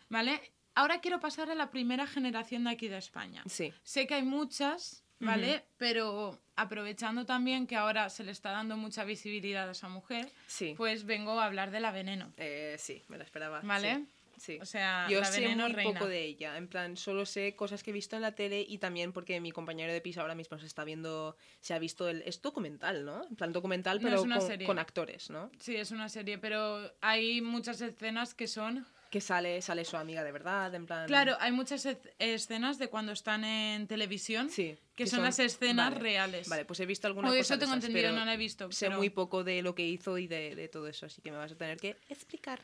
¿vale? Ahora quiero pasar a la primera generación de aquí de España. Sí. Sé que hay muchas, ¿vale? Pero aprovechando también que ahora se le está dando mucha visibilidad a esa mujer, Sí. pues vengo a hablar de la veneno, Eh, sí, me lo esperaba. ¿vale? Sí. Sí. O sea, Yo la sé muy reina. poco de ella. En plan, solo sé cosas que he visto en la tele y también porque mi compañero de piso ahora mismo se está viendo, se ha visto el... Es documental, ¿no? En plan, documental, No, pero una con, con actores, ¿no? Sí, es una serie, pero hay muchas escenas que son... Que sale, sale su amiga de verdad, en plan... Claro, hay muchas esc- escenas de cuando están en televisión Sí. que, son, las escenas vale. reales. Vale, pues he visto alguna O cosa eso tengo esas, entendido, no la he visto. Sé pero- muy poco de lo que hizo y de, de todo eso, así que me vas a tener que explicar.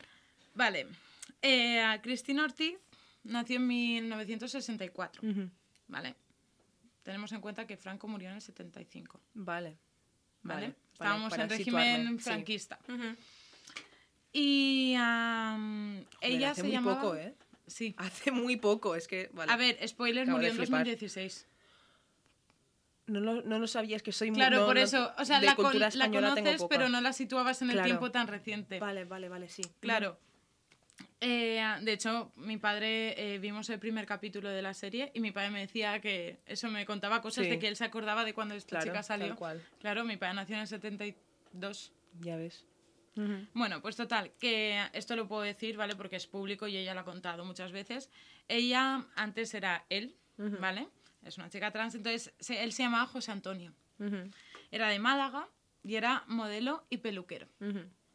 Vale. Eh, Cristina Ortiz nació en 1964. Vale. Tenemos en cuenta que Franco murió en el 75. Vale. ¿Vale? Vale, Estábamos para en situarme, régimen sí. franquista. Y Joder, ella hace se muy llamaba... poco, ¿eh? Sí. Hace muy poco, es que... Vale. A ver, spoiler, Acabo murió en flipar. 2016. No lo, no lo sabías que soy muy... Claro, no- por eso. O sea, la, con- conoces, pero no la situabas en el tiempo tan reciente. Vale, vale, vale, sí. Claro. Eh, de hecho, mi padre eh, vimos el primer capítulo de la serie y mi padre me decía que eso me contaba cosas Sí. de que él se acordaba de cuando esta Claro, chica salió. tal cual. Claro, mi padre nació en el 72. Ya ves. Bueno, pues total, que esto lo puedo decir, ¿vale? Porque es público y ella lo ha contado muchas veces. Ella antes era él, ¿vale? Es una chica trans, entonces se- él se llamaba José Antonio. Era de Málaga y era modelo y peluquero.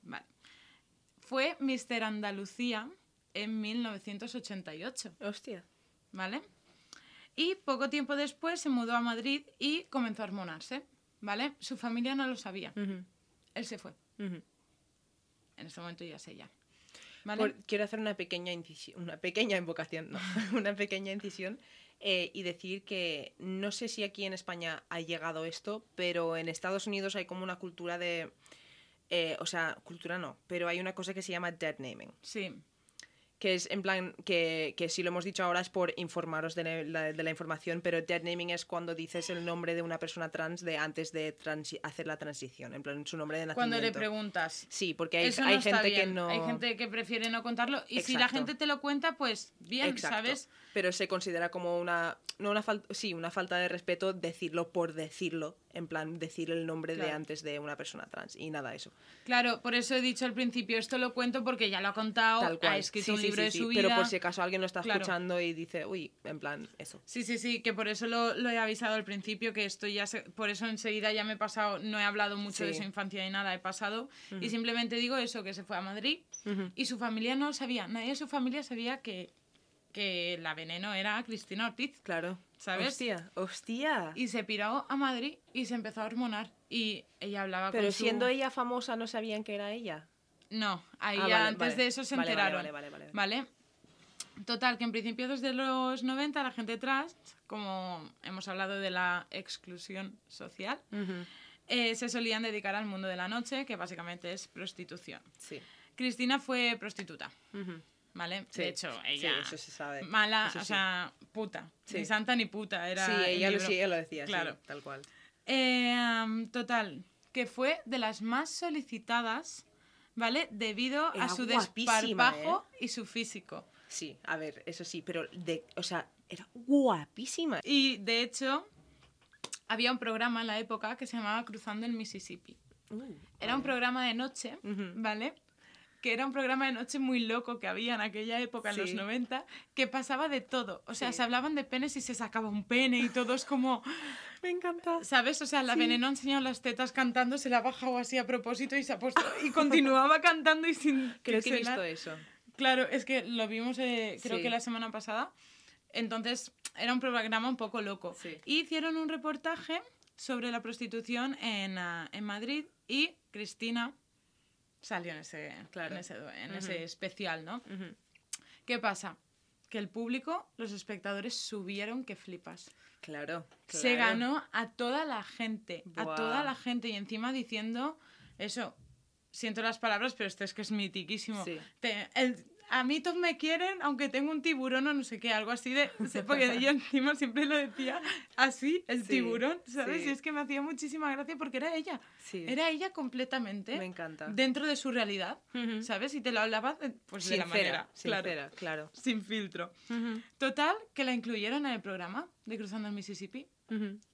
Vale. Fue Mister Andalucía en 1988, Hostia. ¿vale? Y poco tiempo después se mudó a Madrid y comenzó a hormonarse, ¿vale? Su familia no lo sabía. Él se fue. En este momento ya sé ya. ¿Vale? Por- quiero hacer una pequeña incisión, una pequeña invocación, no, una pequeña incisión eh, y decir que no sé si aquí en España ha llegado esto, pero en Estados Unidos hay como una cultura de, eh, o sea, cultura no, pero hay una cosa que se llama dead naming, Sí. que es en plan que, que si lo hemos dicho ahora es por informaros de la, de la información, pero dead naming es cuando dices el nombre de una persona trans de antes de hacer la transición, en plan su nombre de nacimiento. Cuando le preguntas. Sí, porque hay, Eso no hay está gente que no... Hay gente que prefiere no contarlo. Y si la gente te lo cuenta, pues bien, Exacto. ¿sabes? Pero se considera como una, no una falta, sí, una falta de respeto decirlo por decirlo en plan decir el nombre de antes de una persona trans y nada eso. Claro, por eso he dicho al principio, esto lo cuento porque ya lo ha contado, Tal cual. ha escrito Sí, un sí, libro sí, de sí, su vida. Pero por si acaso alguien lo está Claro. escuchando y dice, uy, en plan, eso. Sí, sí, sí, que por eso lo, lo he avisado al principio, que esto ya se- por eso enseguida ya me he pasado, no he hablado mucho de su infancia ni nada, he pasado. Y simplemente digo eso, que se fue a Madrid y su familia no sabía, nadie de su familia sabía que, que la veneno era Cristina Ortiz. Claro. ¿Sabes? Hostia, hostia. Y se piró a Madrid y se empezó a hormonar. Y ella hablaba Pero con su- siendo ella famosa, ¿no sabían que era ella? No, ahí Ah, ya vale, antes vale. de eso se Vale, enteraron. vale, vale, vale. Total, que en principio desde los 90 la gente trans, como hemos hablado de la exclusión social, eh, se solían dedicar al mundo de la noche, que básicamente es prostitución. Sí. Cristina fue prostituta, Ujú. ¿Vale? Sí, De hecho, sí, ella... eso se sabe. Mala, Eso o sí. sea, puta. Sí. Ni santa ni puta, era sí, el ella libro. sí, ella lo decía, Claro. sí, tal cual. Eh, total, que fue de las más solicitadas, ¿vale? Debido Era a su desparpajo y su físico. Sí, a ver, eso sí, pero de, o sea, era guapísima. Y de hecho, había un programa en la época que se llamaba Cruzando el Mississippi. Era un programa de noche. ¿vale? Que era un programa de noche muy loco que había en aquella época, en los Sí. 90, que pasaba de todo. O sea, Sí. se hablaban de penes y se sacaba un pene y todo es como, Me encanta. ¿sabes? O sea, la Sí. veneno ha enseñado las tetas cantando, se la ha bajado así a propósito y se ha puesto... Y continuaba cantando y sin... Creo que he visto eso. Claro, es que lo vimos eh, creo Sí. que la semana pasada. Entonces, era un programa un poco loco. Sí. Y hicieron un reportaje sobre la prostitución en, ah, en Madrid y Cristina salió en ese, Claro. en, ese, en ese especial, ¿no? ¿Qué pasa? Que el público, los espectadores subieron que flipas. Claro, Se ganó a toda la gente, a toda la gente y encima diciendo eso. Siento las palabras, pero esto es que es mitiquísimo. Sí. Te- el- a mí todos me quieren, aunque tengo un tiburón o no sé qué, algo así de... Porque yo encima siempre lo decía así, el Sí, tiburón, ¿sabes? sí. Y es que me hacía muchísima gracia porque era ella. Sí. Era ella completamente Me encanta. dentro de su realidad. ¿sabes? Y te lo hablaba de, pues de la Sincera, manera, claro, sincera, claro. sin filtro. Total, que la incluyeron en el programa de Cruzando el Mississippi.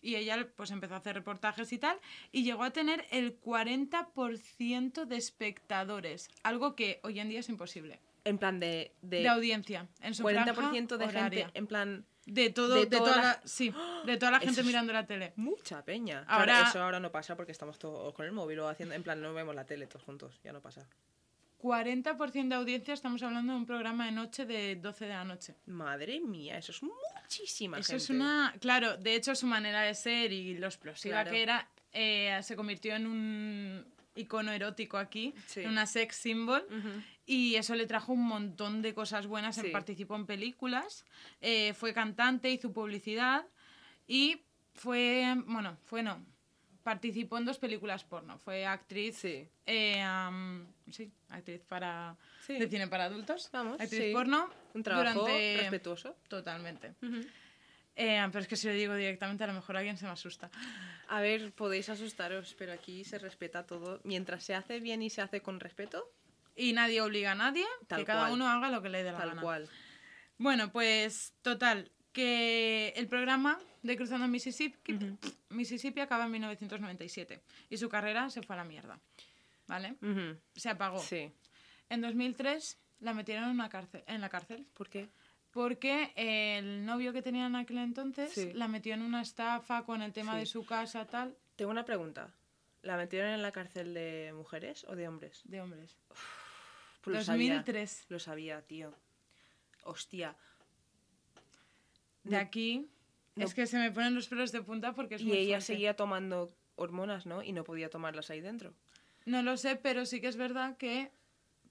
Y ella pues empezó a hacer reportajes y tal, y llegó a tener el 40% de espectadores, algo que hoy en día es imposible. En plan de, de, De audiencia, en su 40% de franja horaria. gente, en plan, De todo, de de, toda toda la- sí, de toda la gente mirando la tele. mucha peña. Ahora- Claro, eso ahora no pasa porque estamos todos con el móvil o haciendo, en plan, no vemos la tele todos juntos, ya no pasa. 40% de audiencia, estamos hablando de un programa de noche de 12 de la noche. Madre mía, eso es muchísima Eso gente. es una... Claro, de hecho su manera de ser y lo explosiva Claro. que era, eh, se convirtió en un icono erótico aquí, Sí. una sex symbol. Y eso le trajo un montón de cosas buenas. Sí. Participó en películas, eh, fue cantante, hizo publicidad y fue, bueno, fue no, participó en dos películas porno. Fue actriz, Sí. eh, sí, actriz para Sí. de cine para adultos, Vamos, actriz sí. porno Un trabajo durante respetuoso. totalmente. Eh, pero es que si lo digo directamente a lo mejor alguien se me asusta. A ver, podéis asustaros, pero aquí se respeta todo. Mientras se hace bien y se hace con respeto, Y nadie obliga a nadie, Tal que cada cual. uno haga lo que le dé la tal gana. cual. Bueno, pues total, que el programa de Cruzando Mississippi, Mississippi acaba en 1997 y su carrera se fue a la mierda. ¿Vale? Ujú. Se apagó. Sí. En 2003 la metieron en, una cárcel, en la cárcel ¿Por qué? Porque el novio que tenía en aquel entonces Sí. la metió en una estafa con el tema Sí. de su casa tal Tengo una pregunta. ¿La metieron en la cárcel de mujeres o de hombres? de hombres. Pues lo sabía. 2003. Lo sabía, tío. Hostia. De aquí No. es que se me ponen los pelos de punta porque es Y muy ella fuerte. seguía tomando hormonas, ¿no? Y no podía tomarlas ahí dentro. No lo sé, pero sí que es verdad que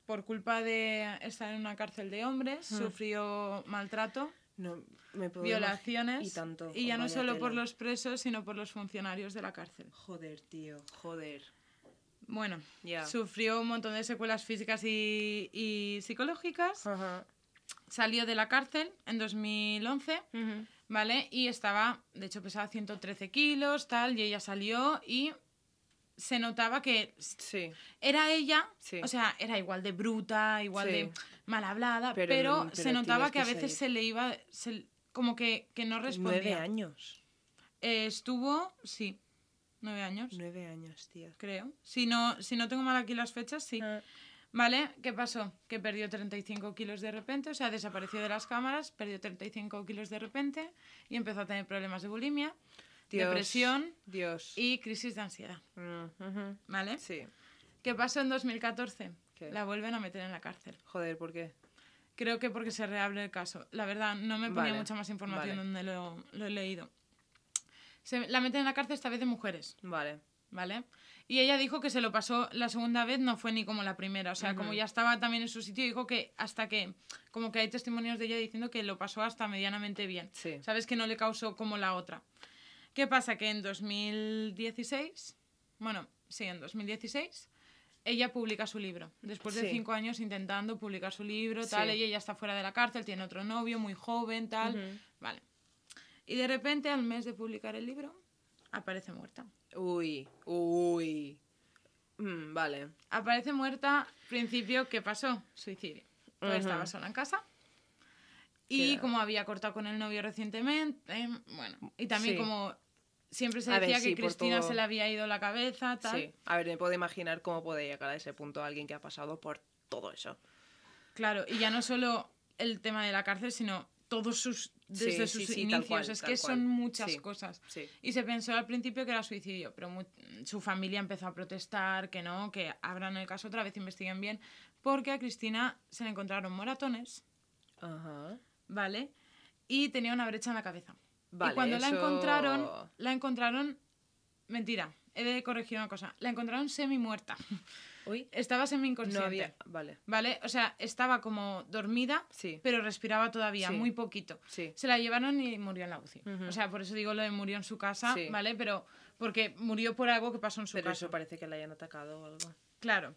por culpa de estar en una cárcel de hombres, Hmm. sufrió maltrato, No, me violaciones, Y tanto. y ya no solo por los presos, sino por los funcionarios de la cárcel. Joder, tío. Joder. Bueno, Ya. sufrió un montón de secuelas físicas y, y psicológicas, salió de la cárcel en 2011, Ujú. ¿vale? Y estaba, de hecho pesaba 113 kilos, tal, y ella salió y se notaba que Sí. era ella, Sí. o sea, era igual de bruta, igual Sí. de mal hablada, Pero se notaba que que a veces se le iba, se- como que, que no Nueve respondía. años. Eh, estuvo, sí, nueve años, Nueve años, tío. creo. Si no, si no tengo mal aquí las fechas, sí. Ah, ¿Vale? ¿Qué pasó? Que perdió 35 kilos de repente, o sea, desapareció de las cámaras, perdió 35 kilos de repente y empezó a tener problemas de bulimia, Dios, depresión Dios. y crisis de ansiedad. Ujú. ¿Vale? Sí. ¿Qué pasó en 2014? ¿Qué? La vuelven a meter en la cárcel. Joder, ¿por qué? Creo que porque se reabre el caso. La verdad, no me ponía Vale, mucha más información vale. donde lo, lo he leído. Se, la meten en la cárcel esta vez de mujeres, Vale. ¿vale? Y ella dijo que se lo pasó la segunda vez, no fue ni como la primera. O sea, como ya estaba también en su sitio, dijo que hasta que, como que hay testimonios de ella diciendo que lo pasó hasta medianamente bien. Sí. ¿Sabes? Que no le causó como la otra. ¿Qué pasa? Que en 2016, bueno, sí, en 2016, ella publica su libro. Después de Sí. cinco años intentando publicar su libro, tal, Sí. ella ya está fuera de la cárcel, tiene otro novio, muy joven, tal. Vale. Y de repente, al mes de publicar el libro, aparece muerta. Uy, uy. Mm, vale. Aparece muerta, principio, ¿qué pasó? Suicidio. Pues estaba sola en casa. Y como había cortado con el novio recientemente, eh, bueno, y también Sí. como siempre se A ver, decía sí, que Cristina todo- se le había ido la cabeza, tal. Sí. A ver, me puedo imaginar cómo puede llegar a ese punto alguien que ha pasado por todo eso. Claro, y ya no solo el tema de la cárcel, sino todos sus desde Sí, sus sí, inicios. cual, es que cual. son muchas cosas. Y se pensó al principio que era suicidio, pero su familia empezó a protestar, que no, que abran el caso otra vez, investiguen bien, porque a Cristina se le encontraron moratones, Ajá. ¿vale? Y tenía una brecha en la cabeza. Vale, y cuando la encontraron, la encontraron, mentira, he de corregir una cosa, la encontraron semi muerta. Uy, Estaba semi no inconsciente. había. Vale. ¿Vale? O sea, estaba como dormida, Sí. pero respiraba todavía, Sí. muy poquito. Sí. Se la llevaron y murió en la UCI. O sea, por eso digo lo de murió en su casa. ¿vale? Pero porque murió por algo que pasó en su Pero casa. eso parece que la hayan atacado o algo. Claro.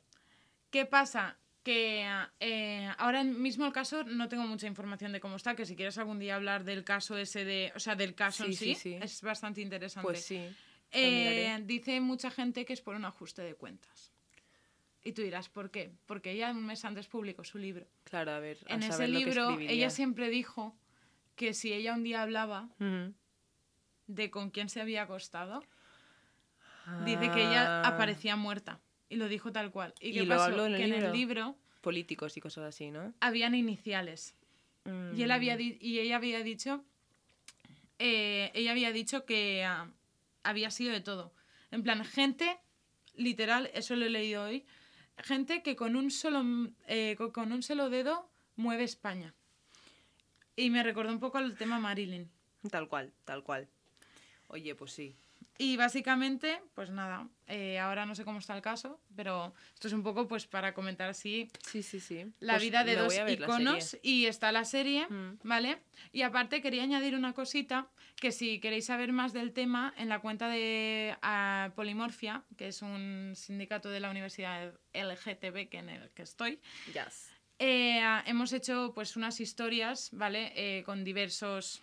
¿Qué pasa? Que eh, ahora mismo el caso no tengo mucha información de cómo está, que si quieres algún día hablar del caso ese de, o sea, del caso en Sí, sí, sí, sí. es bastante interesante. Pues sí. lo Eh, dice mucha gente que es por un ajuste de cuentas. Y tú dirás, ¿por qué? Porque ella un mes antes publicó su libro. Claro, a ver. a En ese saber lo que libro, ella siempre dijo que si ella un día hablaba de con quién se había acostado, dice que ella Ah, aparecía muerta. Y lo dijo tal cual. ¿Y, Y qué lo pasó? habló en el que en libro. el libro Políticos y cosas así, ¿no? habían iniciales. Y, él Mm. había di- y ella había dicho eh, ella había dicho que ah, había sido de todo. En plan, gente, literal, eso lo he leído hoy, gente que con un solo, eh, co- con un solo dedo mueve España. Y me recordó un poco al tema Marilyn. Tal cual, tal cual. Oye, pues sí. Y básicamente, pues nada, eh, ahora no sé cómo está el caso, pero esto es un poco pues para comentar así Sí, sí, sí. la Pues vida de dos iconos y está la serie, Mm. ¿vale? Y aparte quería añadir una cosita, que si queréis saber más del tema, en la cuenta de ah, Polimorfia, que es un sindicato de la Universidad LGTB que en el que estoy, Yes. eh, hemos hecho pues unas historias, ¿vale? Eh, con diversos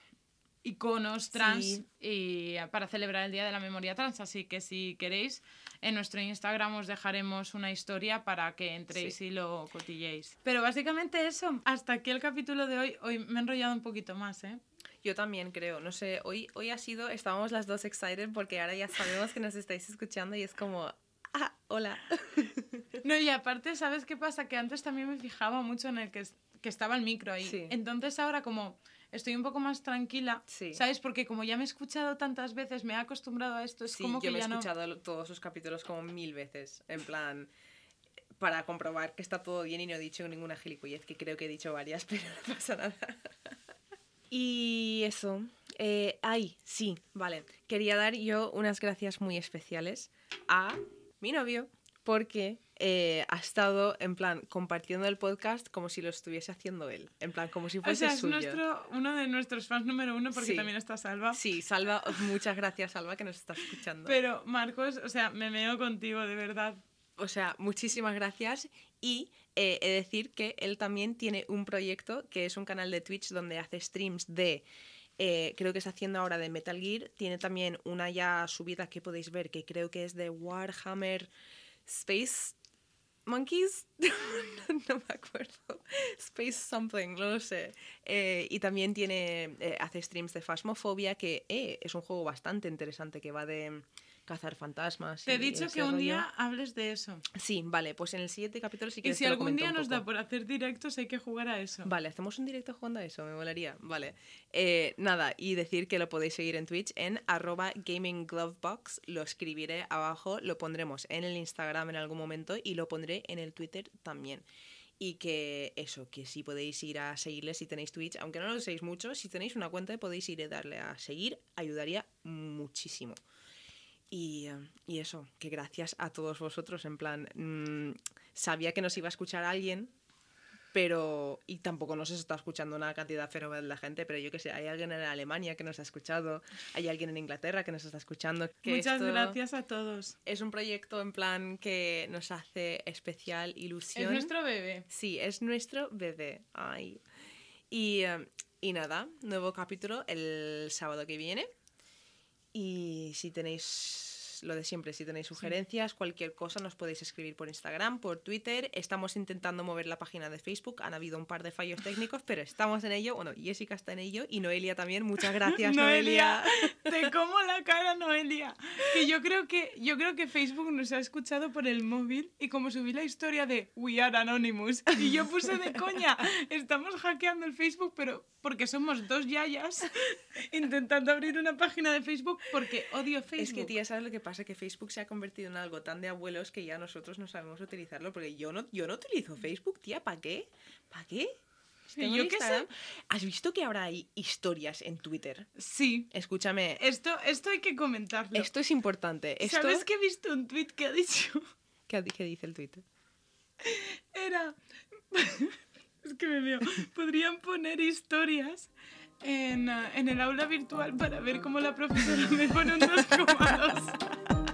iconos trans Sí. y para celebrar el Día de la Memoria Trans. Así que si queréis, en nuestro Instagram os dejaremos una historia para que entréis Sí. y lo cotilléis. Pero básicamente eso. Hasta aquí el capítulo de hoy. Hoy me he enrollado un poquito más, ¿eh? Yo también creo, no sé, hoy, hoy ha sido, estábamos las dos excited porque ahora ya sabemos que nos estáis escuchando y es como, ah, hola. No, y aparte, ¿sabes qué pasa? Que antes también me fijaba mucho en el que, que estaba el micro ahí. Sí. Entonces ahora como estoy un poco más tranquila, Sí. ¿sabes? Porque como ya me he escuchado tantas veces, me he acostumbrado a esto, es Sí, como yo que me he ya escuchado todos sus capítulos como mil veces, en plan, para comprobar que está todo bien y no he dicho ninguna gilipollez, que creo que he dicho varias, pero no pasa nada. Y eso, eh, ay, sí, vale. Quería dar yo unas gracias muy especiales a mi novio, porque eh, ha estado, en plan, compartiendo el podcast como si lo estuviese haciendo él, en plan, como si O fuese sea, es suyo. nuestro, uno de nuestros fans número uno porque Sí. también está Salva. Sí, Salva, muchas gracias, Salva, que nos estás escuchando. Pero Marcos, o sea, me meo contigo, de verdad. O sea, muchísimas gracias. Y eh, he de decir que él también tiene un proyecto que es un canal de Twitch donde hace streams de. eh, creo que está haciendo ahora de Metal Gear. Tiene también una ya subida que podéis ver que creo que es de Warhammer Space Monkeys. no me acuerdo. Space something, no lo sé. Eh, y también tiene. eh, hace streams de Phasmophobia, que eh, es un juego bastante interesante que va de cazar fantasmas. Te he dicho que un rollo. día hables de eso. Sí, vale, pues en el siguiente capítulo sí que Y si algún día nos da por hacer directos, hay que jugar a eso. Vale, hacemos un directo jugando a eso, me molaría. Vale. Eh, nada, y decir que lo podéis seguir en Twitch en arroba gamingglovebox. Lo escribiré abajo, lo pondremos en el Instagram en algún momento y lo pondré en el Twitter también. Y que eso, que si podéis ir a seguirles si tenéis Twitch, aunque no lo uséis mucho, si tenéis una cuenta podéis ir a darle a seguir, ayudaría muchísimo. Y, eh, y eso, que gracias a todos vosotros, en plan, mm, sabía que nos iba a escuchar alguien, pero y tampoco nos está escuchando una cantidad fenomenal de gente, pero yo que sé, hay alguien en Alemania que nos ha escuchado, hay alguien en Inglaterra que nos está escuchando. que Muchas gracias a todos. Es un proyecto en plan que nos hace especial ilusión. Es nuestro bebé. Sí, es nuestro bebé. Ay. Y, eh, y nada, nuevo capítulo el sábado que viene. Y si tenéis lo de siempre, si tenéis sugerencias, cualquier cosa, nos podéis escribir por Instagram, por Twitter. Estamos intentando mover la página de Facebook. Han habido un par de fallos técnicos, pero estamos en ello. Bueno, Jessica está en ello y Noelia también. Muchas gracias, Noelia. Te como la cara, Noelia. Que yo creo que yo creo que Facebook nos ha escuchado por el móvil y como subí la historia de We Are Anonymous y yo puse de coña, estamos hackeando el Facebook, pero porque somos dos yayas intentando abrir una página de Facebook porque odio Facebook. Es que, tía, ¿sabes lo que pasa? Que Facebook se ha convertido en algo tan de abuelos que ya nosotros no sabemos utilizarlo. Porque yo no, yo no utilizo Facebook, tía. ¿Para qué? ¿Para qué? Yo un qué sé. ¿Has visto que ahora hay historias en Twitter? Sí. Escúchame, Esto, esto hay que comentarlo. esto es importante. Esto... ¿Sabes que he visto un tweet que ha dicho? ¿Qué, qué dice el Twitter? Era. es que me veo. Podrían poner historias en, ah, en el aula virtual para ver cómo la profesora me pone un 2,2.